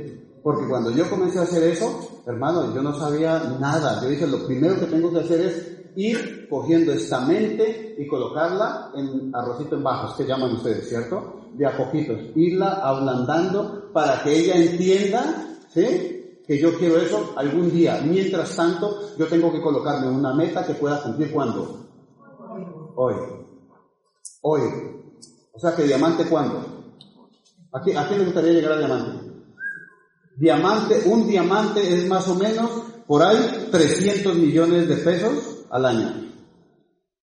porque cuando yo comencé a hacer eso, hermano, yo no sabía nada. Yo dije, lo primero que tengo que hacer es ir cogiendo esta mente y colocarla en arrocito en bajos, que llaman ustedes, ¿cierto? De a poquitos, irla ablandando para que ella entienda, ¿sí? Que yo quiero eso algún día. Mientras tanto, yo tengo que colocarme una meta que pueda cumplir cuando? Hoy. Hoy. O sea, que diamante cuándo? ¿A quién, ¿A quién le gustaría llegar a diamante? Diamante, un diamante es más o menos por ahí 300 millones de pesos al año.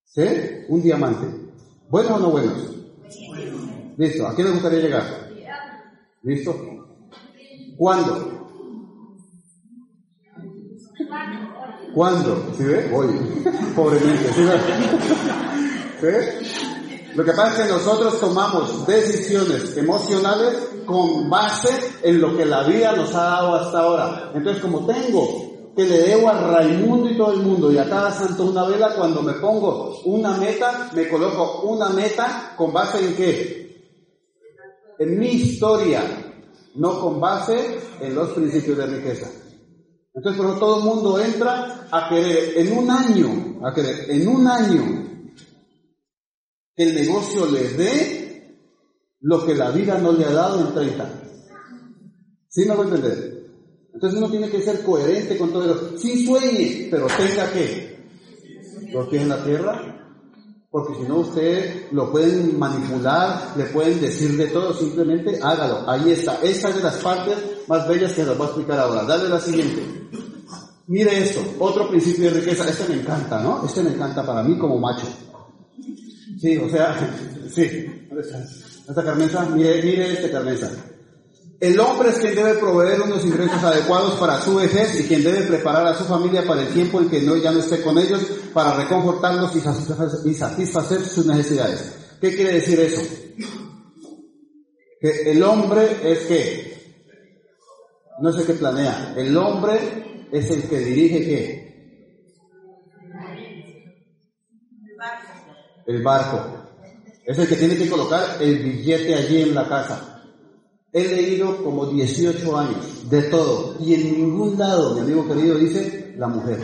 ¿Sí? Un diamante. ¿Bueno o no bueno? Listo. ¿A quién le gustaría llegar? ¿Listo? ¿Cuándo? ¿Cuándo? ¿Sí ve? Hoy. Pobremente. ¿Sí Lo que pasa es que nosotros tomamos decisiones emocionales con base en lo que la vida nos ha dado hasta ahora. Entonces, como tengo que le debo a Raimundo y todo el mundo y a cada santo una vela, cuando me pongo una meta, me coloco una meta con base en qué? En mi historia, no con base en los principios de riqueza. Entonces, por todo el mundo entra a querer en un año, a querer en un año que el negocio le dé lo que la vida no le ha dado en 30 ¿Sí me voy? Entonces uno tiene que ser coherente con todo eso. Sí sueñe, pero tenga que. ¿Lo tiene en la tierra? Porque si no, ustedes lo pueden manipular, le pueden decir de todo, simplemente hágalo. Ahí está. Esta es de las partes más bellas que les voy a explicar ahora. Dale la siguiente. Mire esto, otro principio de riqueza. Este me encanta, ¿no? Este me encanta para mí como macho. Sí, o sea, sí. Esta Carmenza, mire, mire este Carmenza. El hombre es quien debe proveer unos ingresos adecuados para su vejez y quien debe preparar a su familia para el tiempo en que no, ya no esté con ellos para reconfortarlos y satisfacer, sus necesidades. ¿Qué quiere decir eso? Que el hombre es que, no es el que planea, el hombre es el que dirige qué? El barco. Es el que tiene que colocar el billete allí en la casa. He leído como 18 años de todo y en ningún lado, mi amigo querido, dice la mujer.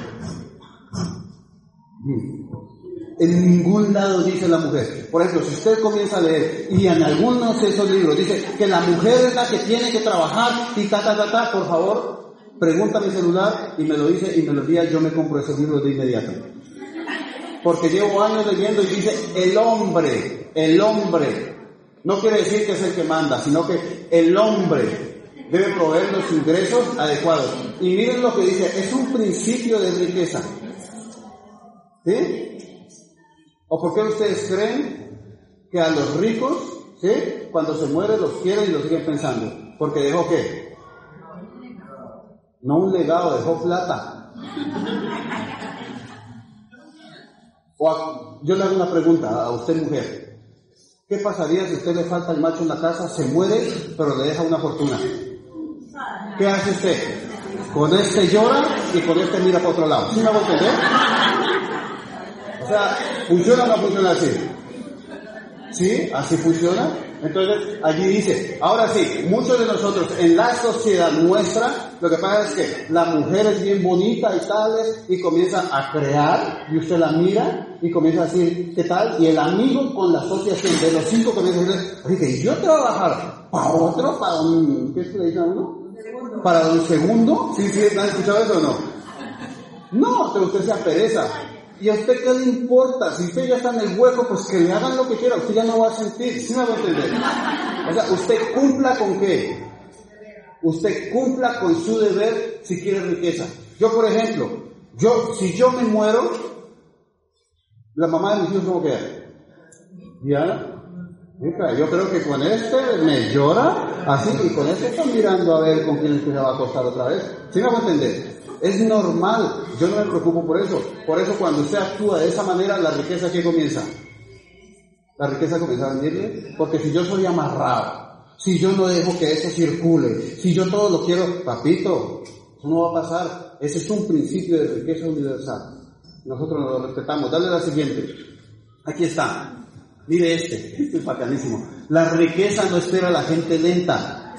En ningún lado dice la mujer. Por ejemplo, si usted comienza a leer y en algunos de esos libros dice que la mujer es la que tiene que trabajar y ta, ta, ta, ta, por favor, pregunta mi celular y me lo dice y me lo envía, yo me compro ese libro de inmediato. Porque llevo años leyendo y dice el hombre, el hombre no quiere decir que es el que manda, sino que el hombre debe proveer los ingresos adecuados. Y miren lo que dice, es un principio de riqueza. ¿Sí? ¿O por qué ustedes creen que a los ricos, ¿sí? Cuando se mueren los quieren y los siguen pensando? Porque dejó qué? No un legado, dejó plata. O yo le hago una pregunta a usted mujer. ¿Qué pasaría si usted le falta el macho en la casa, se muere, pero le deja una fortuna? ¿Qué hace usted? Con este llora y con este mira para otro lado. ¿Sí me a entender? O sea, ¿funciona o no funciona así? ¿Sí? ¿Así funciona? Entonces, allí dice, ahora sí, muchos de nosotros en la sociedad nuestra, lo que pasa es que la mujer es bien bonita y tales, y comienza a crear, y usted la mira, y comienza a decir, ¿qué tal? Y el amigo con la asociación de los cinco comienza a decir, oye, yo trabajar para otro, para un, ¿qué es que le dicen a uno? Para un segundo, ¿sí, sí, ¿han escuchado eso o no? No, pero usted se pereza. ¿Y a usted qué le importa? Si usted ya está en el hueco, pues que le hagan lo que quiera, usted ya no va a sentir, ¿sí me va a entender? O sea, usted cumpla con qué? Usted cumpla con su deber si quiere riqueza. Yo, por ejemplo, yo, si yo me muero, la mamá de mis hijos, ¿cómo queda? Diana, yo creo que con este me llora, así, y con este está mirando a ver con quién se va a acostar otra vez. ¿Sí me va a entender? Es normal, yo no me preocupo por eso. Por eso cuando usted actúa de esa manera, la riqueza que comienza. La riqueza comienza a venirle, porque si yo soy amarrado, si yo no dejo que eso circule, si yo todo lo quiero, papito, eso no va a pasar. Ese es un principio de riqueza universal. Nosotros nos lo respetamos. Dale la siguiente. Aquí está. Mire este, este es bacanísimo. La riqueza no espera a la gente lenta,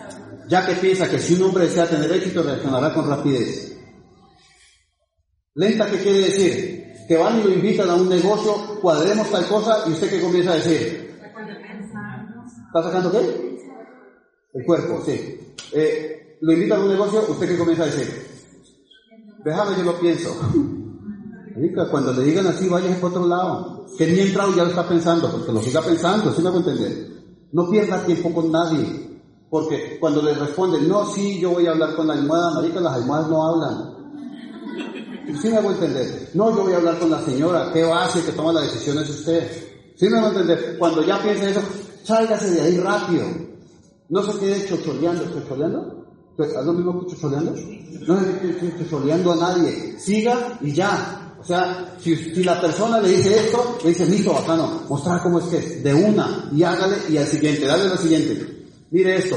ya que piensa que si un hombre desea tener éxito, reaccionará con rapidez. Lenta, ¿qué quiere decir? Que van y lo invitan a un negocio, cuadremos tal cosa, y usted qué comienza a decir. ¿Está sacando qué? El cuerpo, sí. Eh, lo invitan a un negocio, ¿usted qué comienza a decir? Déjame, yo lo pienso. Cuando le digan así, vaya por otro lado. Que ni entrado ya lo está pensando, porque lo siga pensando, ¿sí me hago entender? No pierda tiempo con nadie. Porque cuando le responden, no, sí, yo voy a hablar con la almohada, marica, las almohadas no hablan. ¿Sí me hago entender? No, yo voy a hablar con la señora, ¿qué va a hacer que toma la decisión es usted? ¿Sí me hago entender? Cuando ya piensa eso, sálgase de ahí rápido. No se quede chocholeando, ¿chocholeando? ¿Es lo mismo que chocholeando? No se quede chocholeando a nadie. Siga y ya. O sea, si, la persona le dice esto, le dice, listo, bacano, mostrar cómo es que es, de una, y hágale, y al siguiente, dale la siguiente. Mire esto,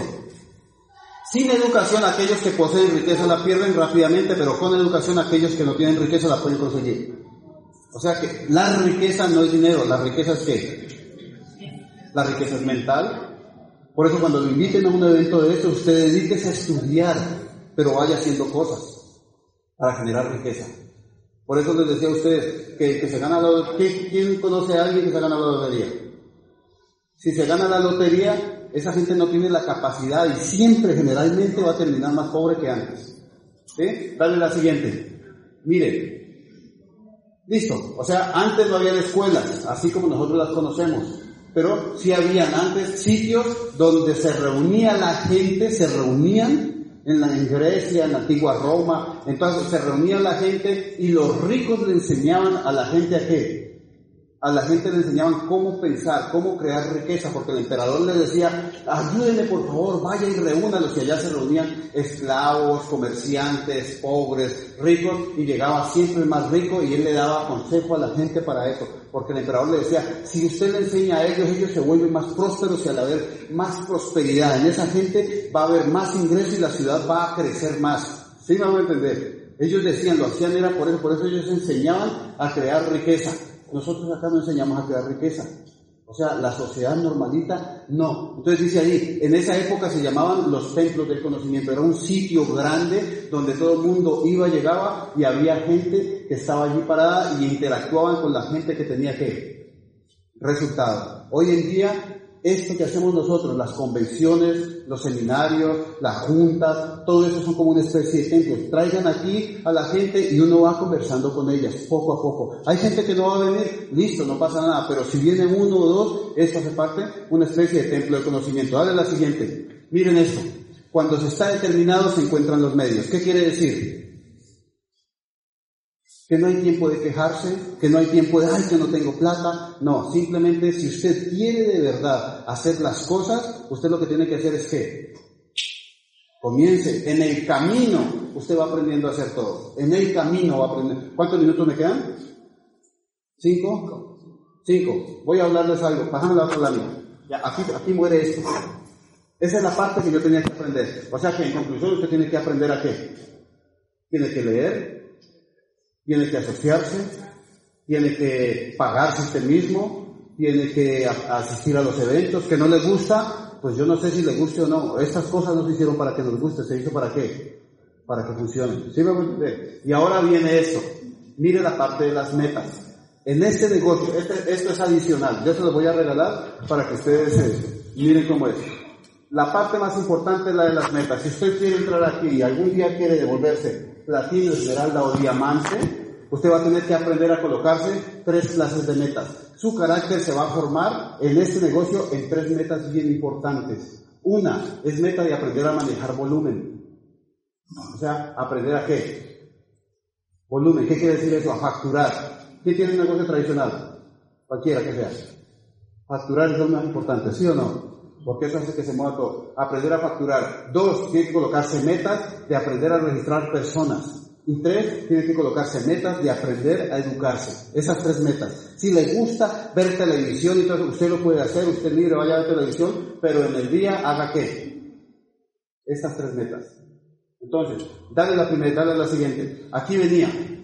sin educación aquellos que poseen riqueza la pierden rápidamente, pero con educación aquellos que no tienen riqueza la pueden conseguir. O sea que la riqueza no es dinero, la riqueza es qué? La riqueza es mental. Por eso cuando lo inviten a un evento de esto, usted dedíquese a estudiar, pero vaya haciendo cosas para generar riqueza. Por eso les decía a ustedes que, se gana la. ¿Quién conoce a alguien que se gana la lotería? Si se gana la lotería, esa gente no tiene la capacidad y siempre generalmente va a terminar más pobre que antes. Dale la siguiente. Mire, Listo. O sea, antes no había escuelas, así como nosotros las conocemos. Pero sí habían antes sitios donde se reunía la gente, se reunían en, la, en Grecia, en la antigua Roma. Entonces se reunía la gente y los ricos le enseñaban a la gente a qué? A la gente le enseñaban cómo pensar, cómo crear riqueza, porque el emperador le decía, ayúdenme por favor, vaya y reúnalos, y allá se reunían esclavos, comerciantes, pobres, ricos, y llegaba siempre más rico y él le daba consejo a la gente para eso, porque el emperador le decía, si usted le enseña a ellos, ellos se vuelven más prósperos y al haber más prosperidad en esa gente va a haber más ingresos y la ciudad va a crecer más. ¿Sí me van a entender? Ellos decían, lo hacían era por eso, por eso ellos enseñaban a crear riqueza. Nosotros acá no enseñamos a crear riqueza. O sea, la sociedad normalita, no. Entonces dice ahí, en esa época se llamaban los templos del conocimiento. Era un sitio grande donde todo el mundo iba, llegaba y había gente que estaba allí parada y interactuaban con la gente que tenía que resultado. Hoy en día esto que hacemos nosotros, las convenciones, los seminarios, las juntas, todo eso son como una especie de templos. Traigan aquí a la gente y uno va conversando con ellas poco a poco. Hay gente que no va a venir, listo, no pasa nada, pero si viene uno o dos, esto hace parte una especie de templo de conocimiento. Dale la siguiente. Miren esto. Cuando se está determinado se encuentran los medios. ¿Qué quiere decir? Que no hay tiempo de quejarse, que no hay tiempo de, ay, que no tengo plata. No, simplemente si usted quiere de verdad hacer las cosas, usted lo que tiene que hacer es que comience. En el camino usted va aprendiendo a hacer todo. En el camino va aprendiendo. ¿Cuántos minutos me quedan? ¿Cinco? Cinco. Voy a hablarles algo. Pásame la otra Ya, aquí, aquí muere esto. Esa es la parte que yo tenía que aprender. O sea que en conclusión usted tiene que aprender a qué? Tiene que leer, tiene que asociarse, tiene que pagarse usted mismo, tiene que asistir a los eventos, que no le gusta, pues yo no sé si le guste o no. Estas cosas no se hicieron para que nos guste, se hizo para qué? Para que funcione. ¿Sí me Y ahora viene esto. Mire la parte de las metas. En este negocio, este, esto es adicional, yo se lo voy a regalar para que ustedes eh, miren cómo es. La parte más importante es la de las metas. Si usted quiere entrar aquí y algún día quiere devolverse platino, esmeralda o diamante, usted va a tener que aprender a colocarse tres clases de metas. Su carácter se va a formar en este negocio en tres metas bien importantes. Una es meta de aprender a manejar volumen. O sea, aprender a qué? Volumen. ¿Qué quiere decir eso? A facturar. ¿Qué tiene un negocio tradicional? Cualquiera que sea. Facturar es lo más importante, ¿sí o no? Porque eso hace que se mueva todo. Aprender a facturar. Dos, tiene que colocarse metas de aprender a registrar personas. Y tres, tiene que colocarse metas de aprender a educarse. Esas tres metas. Si le gusta ver televisión todo usted lo puede hacer, usted libre, vaya a ver televisión, pero en el día haga qué? Esas tres metas. Entonces, dale la primera, dale la siguiente. Aquí venía.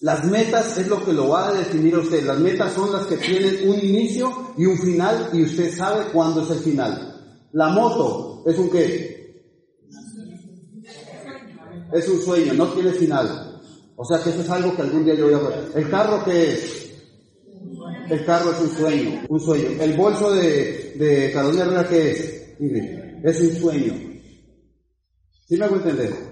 Las metas es lo que lo va a definir a usted. Las metas son las que tienen un inicio y un final y usted sabe cuándo es el final. La moto es un qué? Es un sueño, no tiene final. O sea que eso es algo que algún día yo voy a ver. ¿El carro qué es? El carro es un sueño, un sueño. ¿El bolso de, de Carolina Herrera qué es? es un sueño. ¿Sí me hago entender?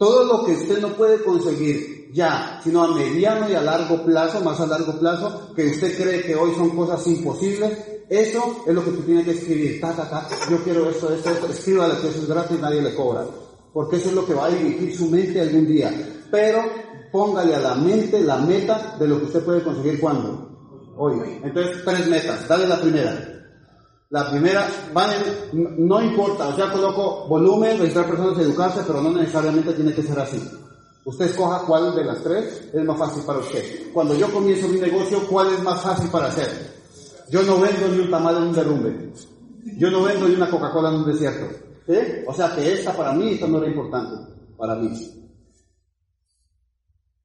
Todo lo que usted no puede conseguir ya, sino a mediano y a largo plazo, más a largo plazo, que usted cree que hoy son cosas imposibles, eso es lo que tú tienes que escribir. Ta, ta, ta, yo quiero esto, esto, esto, escríbale que eso es gratis y nadie le cobra. Porque eso es lo que va a dirigir su mente algún día. Pero póngale a la mente la meta de lo que usted puede conseguir cuando. Hoy. Entonces, tres metas. Dale la primera. La primera, van no importa, o sea, coloco volumen, registrar personas, educarse, pero no necesariamente tiene que ser así. Usted escoja cuál de las tres es más fácil para usted. Cuando yo comienzo mi negocio, ¿cuál es más fácil para hacer? Yo no vendo ni un tamal en un derrumbe. Yo no vendo ni una Coca-Cola en un desierto. O sea que esta para mí, esta no era importante. Para mí.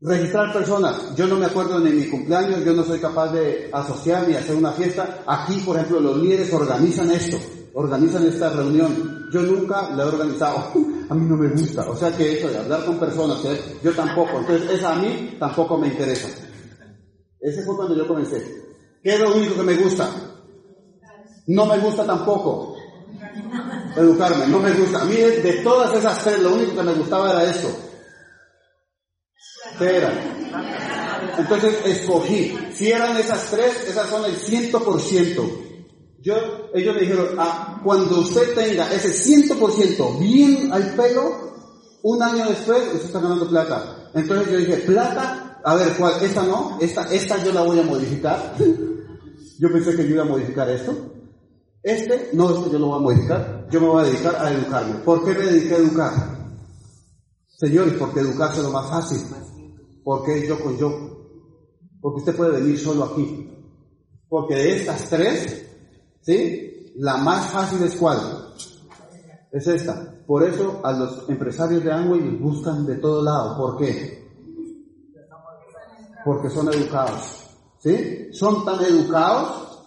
Registrar personas. Yo no me acuerdo ni mi cumpleaños, yo no soy capaz de asociar ni hacer una fiesta. Aquí, por ejemplo, los líderes organizan esto, organizan esta reunión. Yo nunca la he organizado. a mí no me gusta. O sea que eso de hablar con personas, ¿eh? yo tampoco. Entonces, esa a mí tampoco me interesa. Ese fue cuando yo comencé. ¿Qué es lo único que me gusta? No me gusta tampoco. Educarme, no me gusta. A mí de todas esas tres, lo único que me gustaba era esto. ¿Qué? Entonces escogí. Si eran esas tres, esas son el ciento por ciento. Yo, ellos me dijeron, ah, cuando usted tenga ese ciento por ciento bien al pelo, un año después usted está ganando plata. Entonces yo dije, plata, a ver, ¿cuál? Esta no, esta, esta yo la voy a modificar. yo pensé que yo iba a modificar esto. Este, no, este yo lo voy a modificar. Yo me voy a dedicar a educarme. ¿Por qué me dediqué a educar? Señores, porque educarse es lo más fácil. Porque yo con yo. Porque usted puede venir solo aquí. Porque de estas tres, ¿sí? La más fácil es cuál? Es esta. Por eso a los empresarios de Amway los buscan de todo lado. ¿Por qué? Porque son educados. ¿Sí? Son tan educados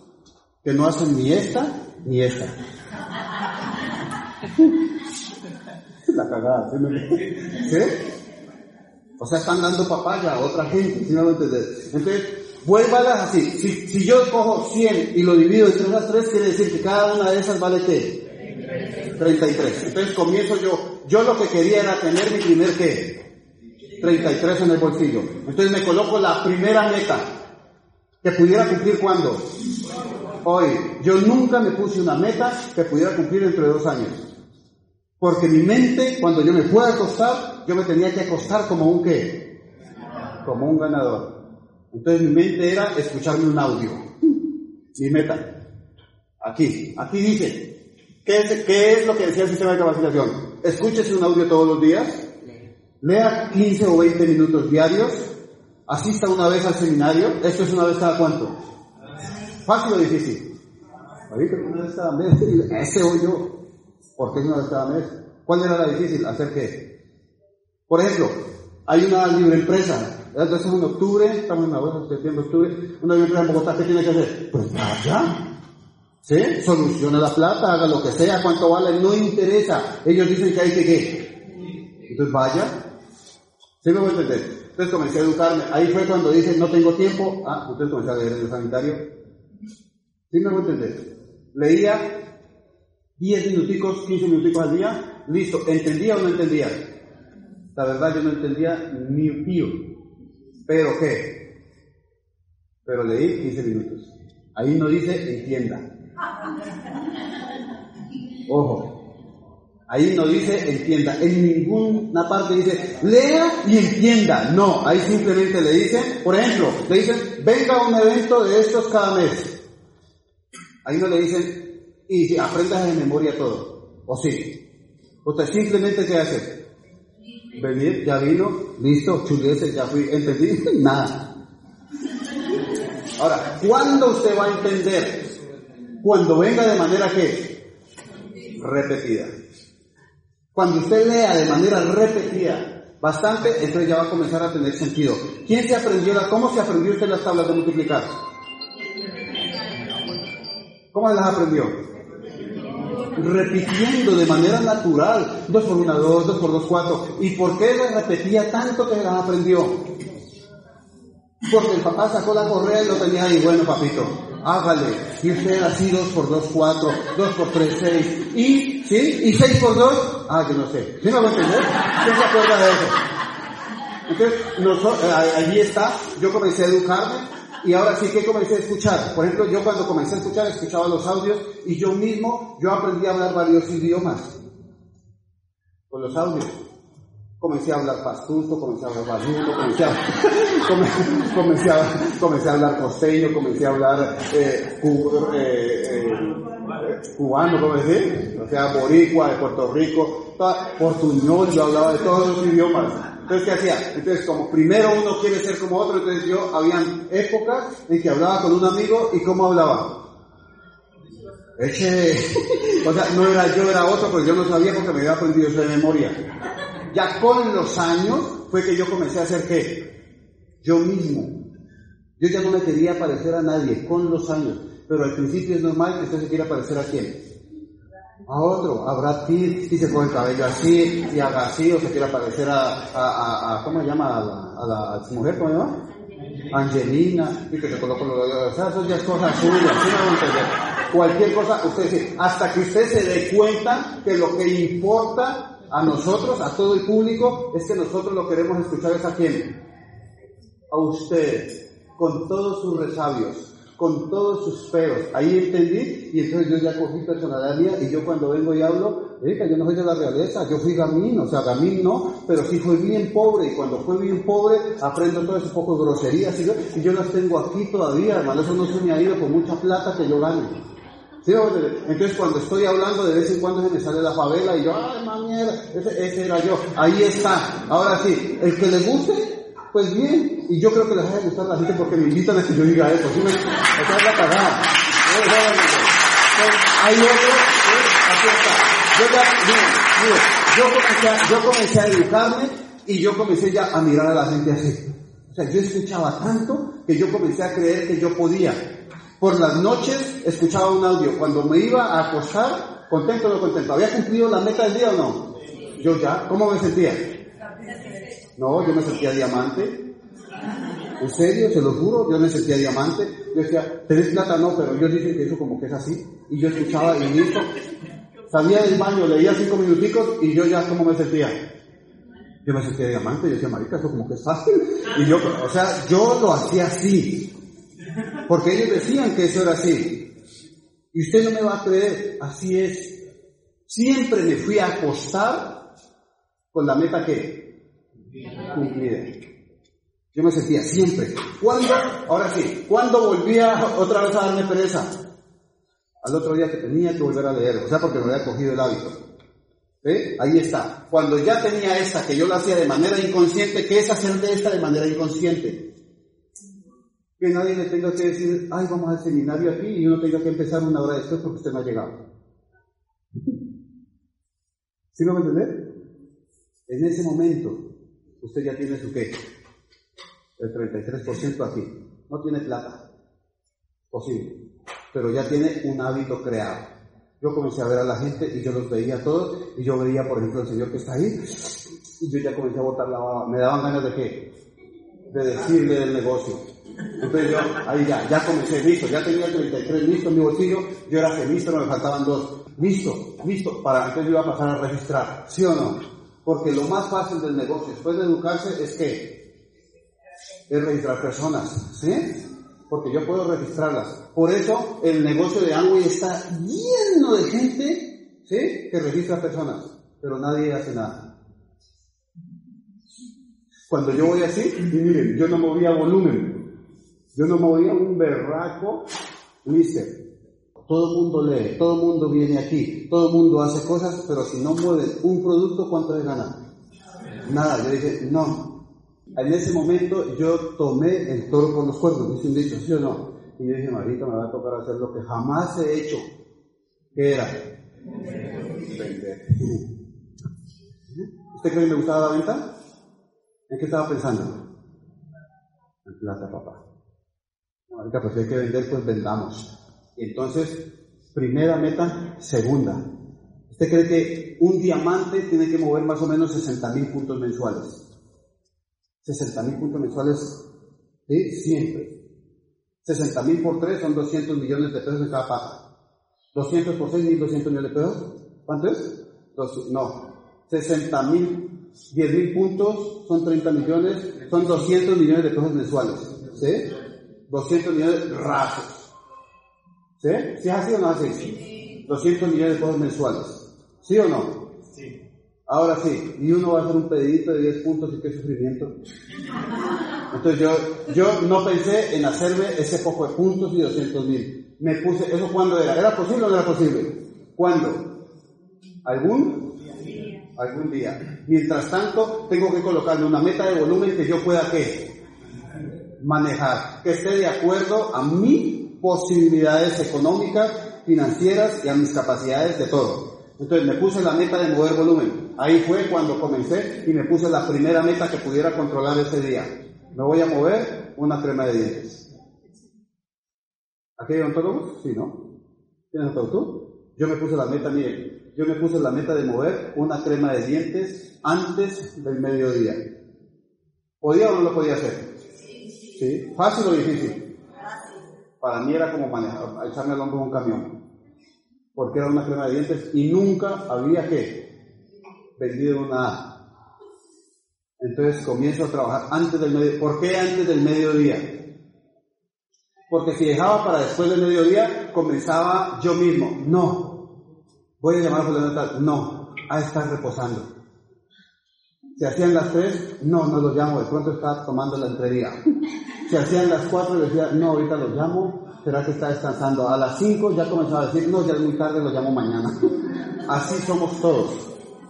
que no hacen ni esta ni esta. La cagada, ¿sí? O sea, están dando papaya a otra gente, ¿sí me Entonces, vuélvalas así. Si, si yo cojo 100 y lo divido entre las tres, quiere decir que cada una de esas vale qué? 33. Entonces comienzo yo, yo lo que quería era tener mi primer qué? 33 en el bolsillo. Entonces me coloco la primera meta que pudiera cumplir cuando? Hoy. Yo nunca me puse una meta que pudiera cumplir dentro de dos años. Porque mi mente, cuando yo me pueda acostar, yo me tenía que acostar como un qué? Como un ganador. Entonces mi mente era escucharme un audio. Mi meta. Aquí, aquí dice, ¿Qué es, lo que decía el sistema de capacitación? Escúchese un audio todos los días, lea 15 o 20 minutos diarios, asista una vez al seminario, esto es una vez cada cuánto. ¿Fácil o difícil? Ahorita una vez cada mes, ese o yo, ¿por qué es una vez cada mes? ¿Cuál era la difícil? ¿Hacer qué? Por ejemplo, hay una libre empresa, entonces en octubre, estamos en agosto, septiembre, octubre, una libre empresa en Bogotá, ¿qué tiene que hacer? Pues vaya, ¿Sí? Solucione la plata, haga lo que sea, cuánto vale, no interesa. Ellos dicen que hay que qué. Entonces vaya. ¿Sí me voy a entender? Entonces comencé a educarme. Ahí fue cuando dije, no tengo tiempo. Ah, entonces comencé a leer en el sanitario. ¿Sí me voy a entender? Leía 10 minuticos, 15 minuticos al día. Listo. ¿Entendía o no entendía? La verdad yo no entendía ni un pío. ¿Pero qué? Pero leí 15 minutos. Ahí no dice entienda. Ojo. Ahí no dice entienda. En ninguna parte dice lea y entienda. No, ahí simplemente le dicen, por ejemplo, le dicen venga a un evento de estos cada mes. Ahí no le dicen y aprendas de memoria todo. O sí. Usted simplemente qué hace? Venir, ya vino, listo, chulese, ya fui, entendí, nada. Ahora, ¿cuándo usted va a entender cuando venga de manera que repetida. Cuando usted lea de manera repetida bastante, entonces ya va a comenzar a tener sentido. ¿Quién se aprendió la, cómo se aprendió usted las tablas de multiplicar? ¿Cómo las aprendió? Repitiendo de manera natural. 2 por 1, 2, 2 por 2, 4. ¿Y por qué las repetía tanto que las aprendió? Porque el papá sacó la correa y lo tenía ahí. Bueno, papito, hágale. Y usted así 2 por 2, 4, 2 por 3, 6. Y, ¿sí? ¿Y 6 por 2? Ah, yo no sé. ¿Sí me va a entender? ¿Quién se acuerda de eso? Entonces, nosotros, eh, allí está, yo comencé a educarme y ahora sí que comencé a escuchar. Por ejemplo, yo cuando comencé a escuchar, escuchaba los audios y yo mismo, yo aprendí a hablar varios idiomas con los audios. Comencé a hablar pastuso, comencé a hablar barrudo, comencé a, comencé, a, comencé a hablar costeño, comencé a hablar eh, eh, eh, cubano, ¿cómo decir? O sea, boricua, de Puerto Rico, portuñol, yo hablaba de todos los idiomas. Entonces, ¿qué hacía? Entonces, como primero uno quiere ser como otro, entonces yo, habían épocas en que hablaba con un amigo y ¿cómo hablaba? Eche, o sea, no era yo, era otro, pero yo no sabía porque me había aprendido eso de memoria. Ya con los años fue que yo comencé a hacer qué? Yo mismo. Yo ya no me quería parecer a nadie con los años, pero al principio es normal que usted se quiera parecer a quién. A otro, a Brad Pitt, y se pone el cabello así, y haga así, o se quiera parecer a, a, a, ¿cómo se llama? A la, a la, mujer, ¿cómo se llama? Angelina, y que se coloca los o sea, eso ya es cosa suya, ¿sí no Cualquier cosa, usted dice, hasta que usted se dé cuenta que lo que importa a nosotros, a todo el público, es que nosotros lo queremos escuchar es a quién. a usted con todos sus resabios, con todos sus feos. Ahí entendí y entonces yo ya cogí personalidad mía y yo cuando vengo y hablo, yo no soy de la realeza, yo fui gamín, o sea, gamín no, pero sí fui bien pobre y cuando fui bien pobre aprendo todo ese poco de groserías y yo, y yo las tengo aquí todavía, hermano, eso no se me ha ido con mucha plata que yo gane. Entonces cuando estoy hablando de vez en cuando se me sale la favela y yo, ay, mierda, ese, ese era yo. Ahí está. Ahora sí, el que le guste, pues bien. Y yo creo que les va a gustar a la gente porque me invitan a que yo diga eso. ¿sí me, es la cagada. Hay otro, aquí está. Yo ya, yo comencé, a, yo comencé a educarme y yo comencé ya a mirar a la gente así. O sea, yo escuchaba tanto que yo comencé a creer que yo podía. Por las noches escuchaba un audio. Cuando me iba a acostar, contento o no contento. ¿Había cumplido la meta del día o no? Yo ya. ¿Cómo me sentía? No, yo me sentía diamante. ¿En serio? Se lo juro, yo me sentía diamante. Yo decía, ¿tenés plata? No, pero yo dicen que eso como que es así. Y yo escuchaba y listo. Salía del baño, leía cinco minuticos y yo ya como me sentía. Yo me sentía diamante, yo decía, marica, eso como que es fácil. Y yo, o sea, yo lo hacía así. Porque ellos decían que eso era así. Y usted no me va a creer, así es. Siempre me fui a acostar con la meta que cumplida. Yo me sentía siempre. ¿Cuándo? Ahora sí. ¿Cuándo volvía otra vez a darme pereza? Al otro día que tenía que volver a leer. O sea, porque me había cogido el hábito. ¿Eh? Ahí está. Cuando ya tenía esta, que yo la hacía de manera inconsciente, ¿qué es hacer de esta de manera inconsciente? Que nadie le tenga que decir, ay, vamos al seminario aquí y uno tenga que empezar una hora después porque usted no ha llegado. ¿Sí me va a entender? En ese momento, usted ya tiene su qué? El 33% aquí. No tiene plata. Posible. Pero ya tiene un hábito creado. Yo comencé a ver a la gente y yo los veía todos y yo veía, por ejemplo, el señor que está ahí y yo ya comencé a botar la baba. Me daban ganas de qué? De decirle del negocio entonces yo, ahí ya, ya comencé, listo, ya tenía el 33 listo en mi bolsillo, yo era feliz, pero me faltaban dos. Listo, listo, para entonces yo iba a pasar a registrar, ¿sí o no? Porque lo más fácil del negocio, después de educarse, es que es registrar personas, ¿sí? Porque yo puedo registrarlas. Por eso el negocio de Amway está lleno de gente, ¿sí? Que registra personas, pero nadie hace nada. Cuando yo voy así, y miren, yo no movía volumen, yo no movía un berraco, mister. Todo el mundo lee, todo el mundo viene aquí, todo el mundo hace cosas, pero si no mueven un producto, ¿cuánto le gana? Nada, yo dije, no. En ese momento yo tomé el toro por los cuernos, dice un dicho, ¿sí o no? Y yo dije, Marita, me va a tocar hacer lo que jamás he hecho. ¿Qué era? Vender. ¿Usted cree que me gustaba la venta? ¿En qué estaba pensando? En plata, papá. Ahorita pues hay que vender, pues vendamos. Entonces, primera meta, segunda. ¿Usted cree que un diamante tiene que mover más o menos 60 mil puntos mensuales? 60 mil puntos mensuales, ¿sí? Siempre. 60 mil por 3 son 200 millones de pesos en cada pata. 200 por 6, 1200 millones de pesos. ¿Cuánto es? no. 60 mil, 10 mil puntos son 30 millones, son 200 millones de pesos mensuales. ¿Sí? 200 millones rasos. ¿Sí? ¿Sí es así o no así? 200 millones de pesos mensuales. ¿Sí o no? Ahora sí, y uno va a hacer un pedidito de 10 puntos y qué sufrimiento. Entonces yo, yo no pensé en hacerme ese poco de puntos y 200 mil. Me puse, ¿eso cuándo era? ¿Era posible o no era posible? ¿Cuándo? ¿Algún? Algún día. Mientras tanto, tengo que colocarle una meta de volumen que yo pueda qué? manejar, que esté de acuerdo a mis posibilidades económicas, financieras y a mis capacidades de todo. Entonces me puse la meta de mover volumen. Ahí fue cuando comencé y me puse la primera meta que pudiera controlar ese día. Me voy a mover una crema de dientes. ¿Aquí hay odontólogos? Sí, ¿no? ¿Tienes tú? Yo me puse la meta, miren, yo me puse la meta de mover una crema de dientes antes del mediodía. ¿Podía o no lo podía hacer? ¿Sí? ¿Fácil o difícil? Para mí era como manejar, echarme al hombro un camión. Porque era una crema de dientes y nunca había que vendido una Entonces comienzo a trabajar antes del mediodía. ¿Por qué antes del mediodía? Porque si dejaba para después del mediodía, comenzaba yo mismo. No. Voy a llamar a fulano tal. No. A estar reposando. Se hacían las tres, no, no los llamo, de pronto está tomando la entrevía. Se hacían las cuatro y decía, no, ahorita los llamo, será que está descansando. A las cinco ya comenzaba a decir, no, ya es muy tarde, los llamo mañana. Así somos todos.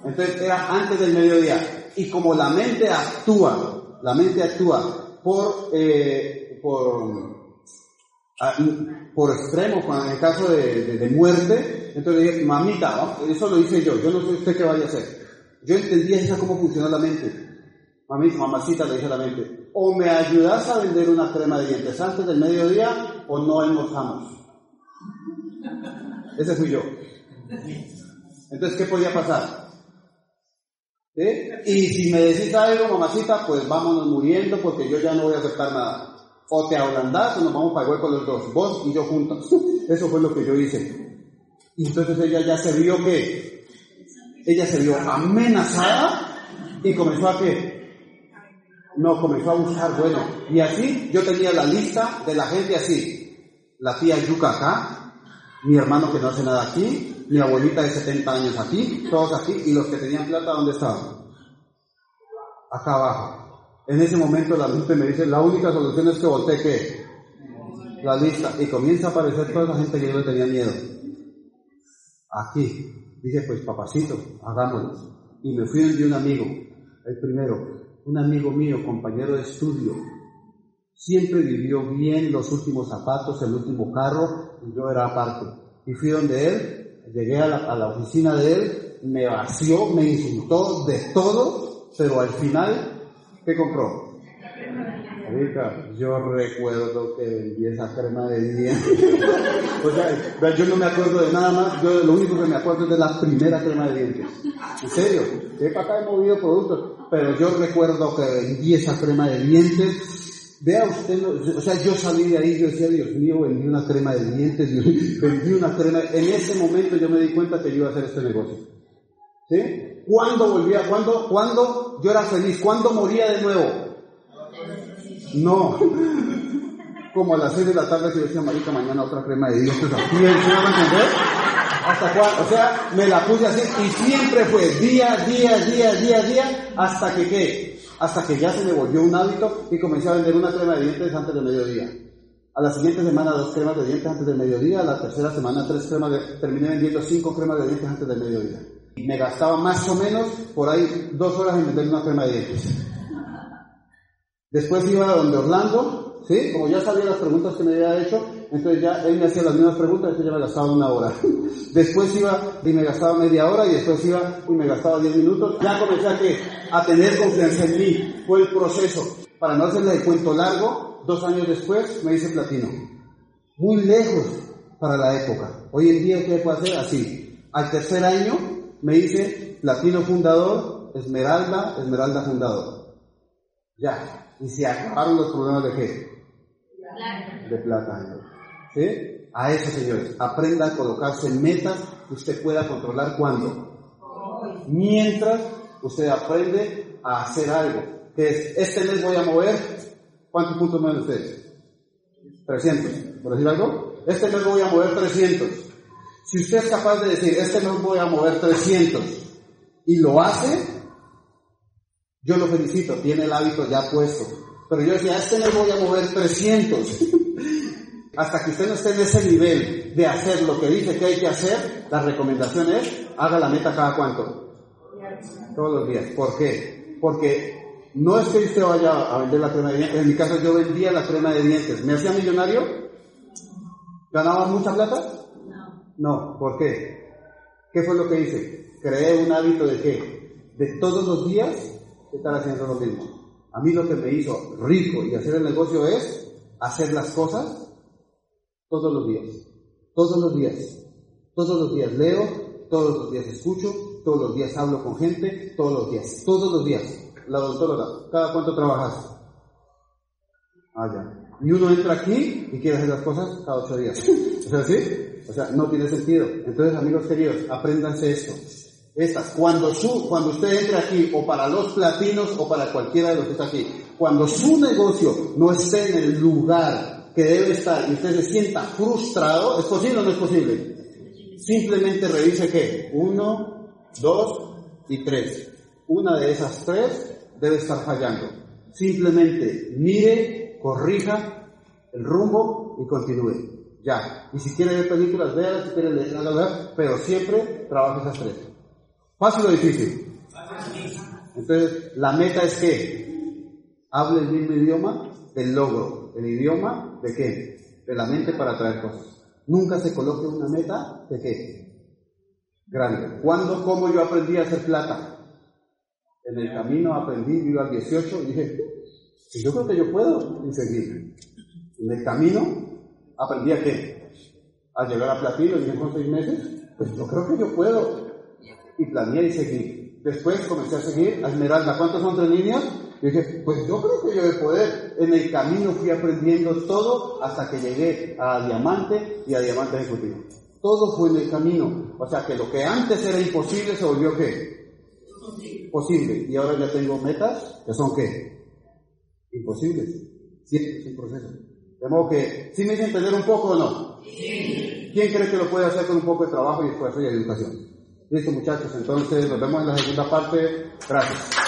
Entonces era antes del mediodía. Y como la mente actúa, la mente actúa por, eh, por Ah, por extremo, en el caso de, muerte, entonces dije, mamita, eso lo hice yo, yo no sé usted qué vaya a hacer. Yo entendía esa cómo funciona la mente. Mamita, mamacita le dije a la mente, o me ayudas a vender una crema de dientes antes del mediodía o no almorzamos. Ese fui yo. Entonces, ¿qué podía pasar? Y si me decís algo, mamacita, pues vámonos muriendo porque yo ya no voy a aceptar nada. O te ablandás o nos vamos para el con los dos, vos y yo juntos. Eso fue lo que yo hice. Y entonces ella ya se vio que, ella se vio amenazada y comenzó a que, no, comenzó a buscar, bueno, y así yo tenía la lista de la gente así. La tía Yuca acá, mi hermano que no hace nada aquí, mi abuelita de 70 años aquí, todos aquí, y los que tenían plata, ¿dónde estaban? Acá abajo. En ese momento la gente me dice, la única solución es que voltee ¿qué? La lista. Y comienza a aparecer toda la gente que yo le tenía miedo. Aquí. Dije, pues papacito, hagámoslo. Y me fui de un amigo, el primero, un amigo mío, compañero de estudio. Siempre vivió bien los últimos zapatos, el último carro, y yo era aparte. Y fui donde él, llegué a la, a la oficina de él, me vació, me insultó de todo, pero al final ¿Qué compró? yo recuerdo que vendí esa crema de dientes. o sea, yo no me acuerdo de nada más, yo lo único que me acuerdo es de la primera crema de dientes. En serio, he para acá he movido productos, pero yo recuerdo que vendí esa crema de dientes. Vea usted, o sea, yo salí de ahí, yo decía, Dios mío, vendí una crema de dientes, vendí una crema. En ese momento yo me di cuenta que yo iba a hacer este negocio. ¿Sí? ¿Cuándo volvía? ¿Cuándo, ¿Cuándo yo era feliz? ¿Cuándo moría de nuevo? No. Como a las 6 de la tarde que decía, marica, mañana otra crema de dientes. ¿Sí? ¿Hasta cuándo? O sea, me la puse así y siempre fue día, día, día, día, día, hasta que qué? Hasta que ya se me volvió un hábito y comencé a vender una crema de dientes antes del mediodía. A la siguiente semana dos cremas de dientes antes del mediodía, a la tercera semana tres cremas de... Terminé vendiendo cinco cremas de dientes antes del mediodía me gastaba más o menos por ahí dos horas en vender una crema de dientes. Después iba a donde Orlando, ¿sí? Como ya sabía las preguntas que me había hecho, entonces ya él me hacía las mismas preguntas, entonces ya me gastaba una hora. Después iba y me gastaba media hora y después iba y me gastaba diez minutos. Ya comencé a, que, a tener confianza en mí. Fue el proceso. Para no hacerle el cuento largo, dos años después me hice platino. Muy lejos para la época. Hoy en día, ¿qué puedo hacer? Así. Al tercer año me dice platino fundador, esmeralda, esmeralda fundador. Ya. Y se acabaron los problemas de qué? De plata. ¿Sí? A eso, señores. Aprenda a colocarse metas que usted pueda controlar cuando. Mientras usted aprende a hacer algo. Que es, este mes voy a mover, ¿cuántos puntos mueven ustedes? 300. ¿Por decir algo? Este mes voy a mover 300. Si usted es capaz de decir, este no voy a mover 300 y lo hace, yo lo felicito, tiene el hábito ya puesto. Pero yo decía, este no voy a mover 300. Hasta que usted no esté en ese nivel de hacer lo que dice que hay que hacer, la recomendación es, haga la meta cada cuánto. Todos los días. ¿Por qué? Porque no es que usted vaya a vender la crema de dientes. En mi caso yo vendía la crema de dientes. ¿Me hacía millonario? ¿Ganaba mucha plata? No, ¿por qué? ¿Qué fue lo que hice? Creé un hábito de qué? De todos los días estar haciendo lo mismo. A mí lo que me hizo rico y hacer el negocio es hacer las cosas todos los días. Todos los días. Todos los días leo, todos los días escucho, todos los días hablo con gente, todos los días. Todos los días. La doctora, ¿cada cuánto trabajas? Ah, ya. Y uno entra aquí y quiere hacer las cosas cada ocho días. ¿Es así? O sea, no tiene sentido. Entonces, amigos queridos, apréndanse esto. Estas, cuando, su, cuando usted entre aquí, o para los platinos o para cualquiera de los que está aquí, cuando su negocio no esté en el lugar que debe estar y usted se sienta frustrado, ¿es posible o no es posible? Simplemente revise que uno, dos y tres. Una de esas tres debe estar fallando. Simplemente mire, corrija el rumbo y continúe. Ya. Y si quiere ver películas, véalas, si quiere leer, hágalo, pero siempre trabaje esas tres. ¿Fácil o difícil? Entonces, la meta es que hable el mismo idioma del logro. ¿El idioma de qué? De la mente para traer cosas. Nunca se coloque una meta de qué? Grande. ¿Cuándo, cómo yo aprendí a hacer plata? En el camino aprendí, vivo a 18 y dije, si yo creo que yo puedo, y seguir. En el camino aprendí a qué? A llegar a platino, y con seis meses, pues yo creo que yo puedo. Y planeé y seguí. Después comencé a seguir a Esmeralda. ¿Cuántos son tres líneas? Y dije, pues yo creo que yo de poder. En el camino fui aprendiendo todo hasta que llegué a diamante y a diamante ejecutivo. Todo fue en el camino. O sea que lo que antes era imposible se volvió qué? Posible. Y ahora ya tengo metas que son qué? Imposibles. Siempre es un proceso. De modo que, ¿sí me hice entender un poco o no? ¿Quién cree que lo puede hacer con un poco de trabajo y esfuerzo y educación? Listo muchachos, entonces nos vemos en la segunda parte. Gracias.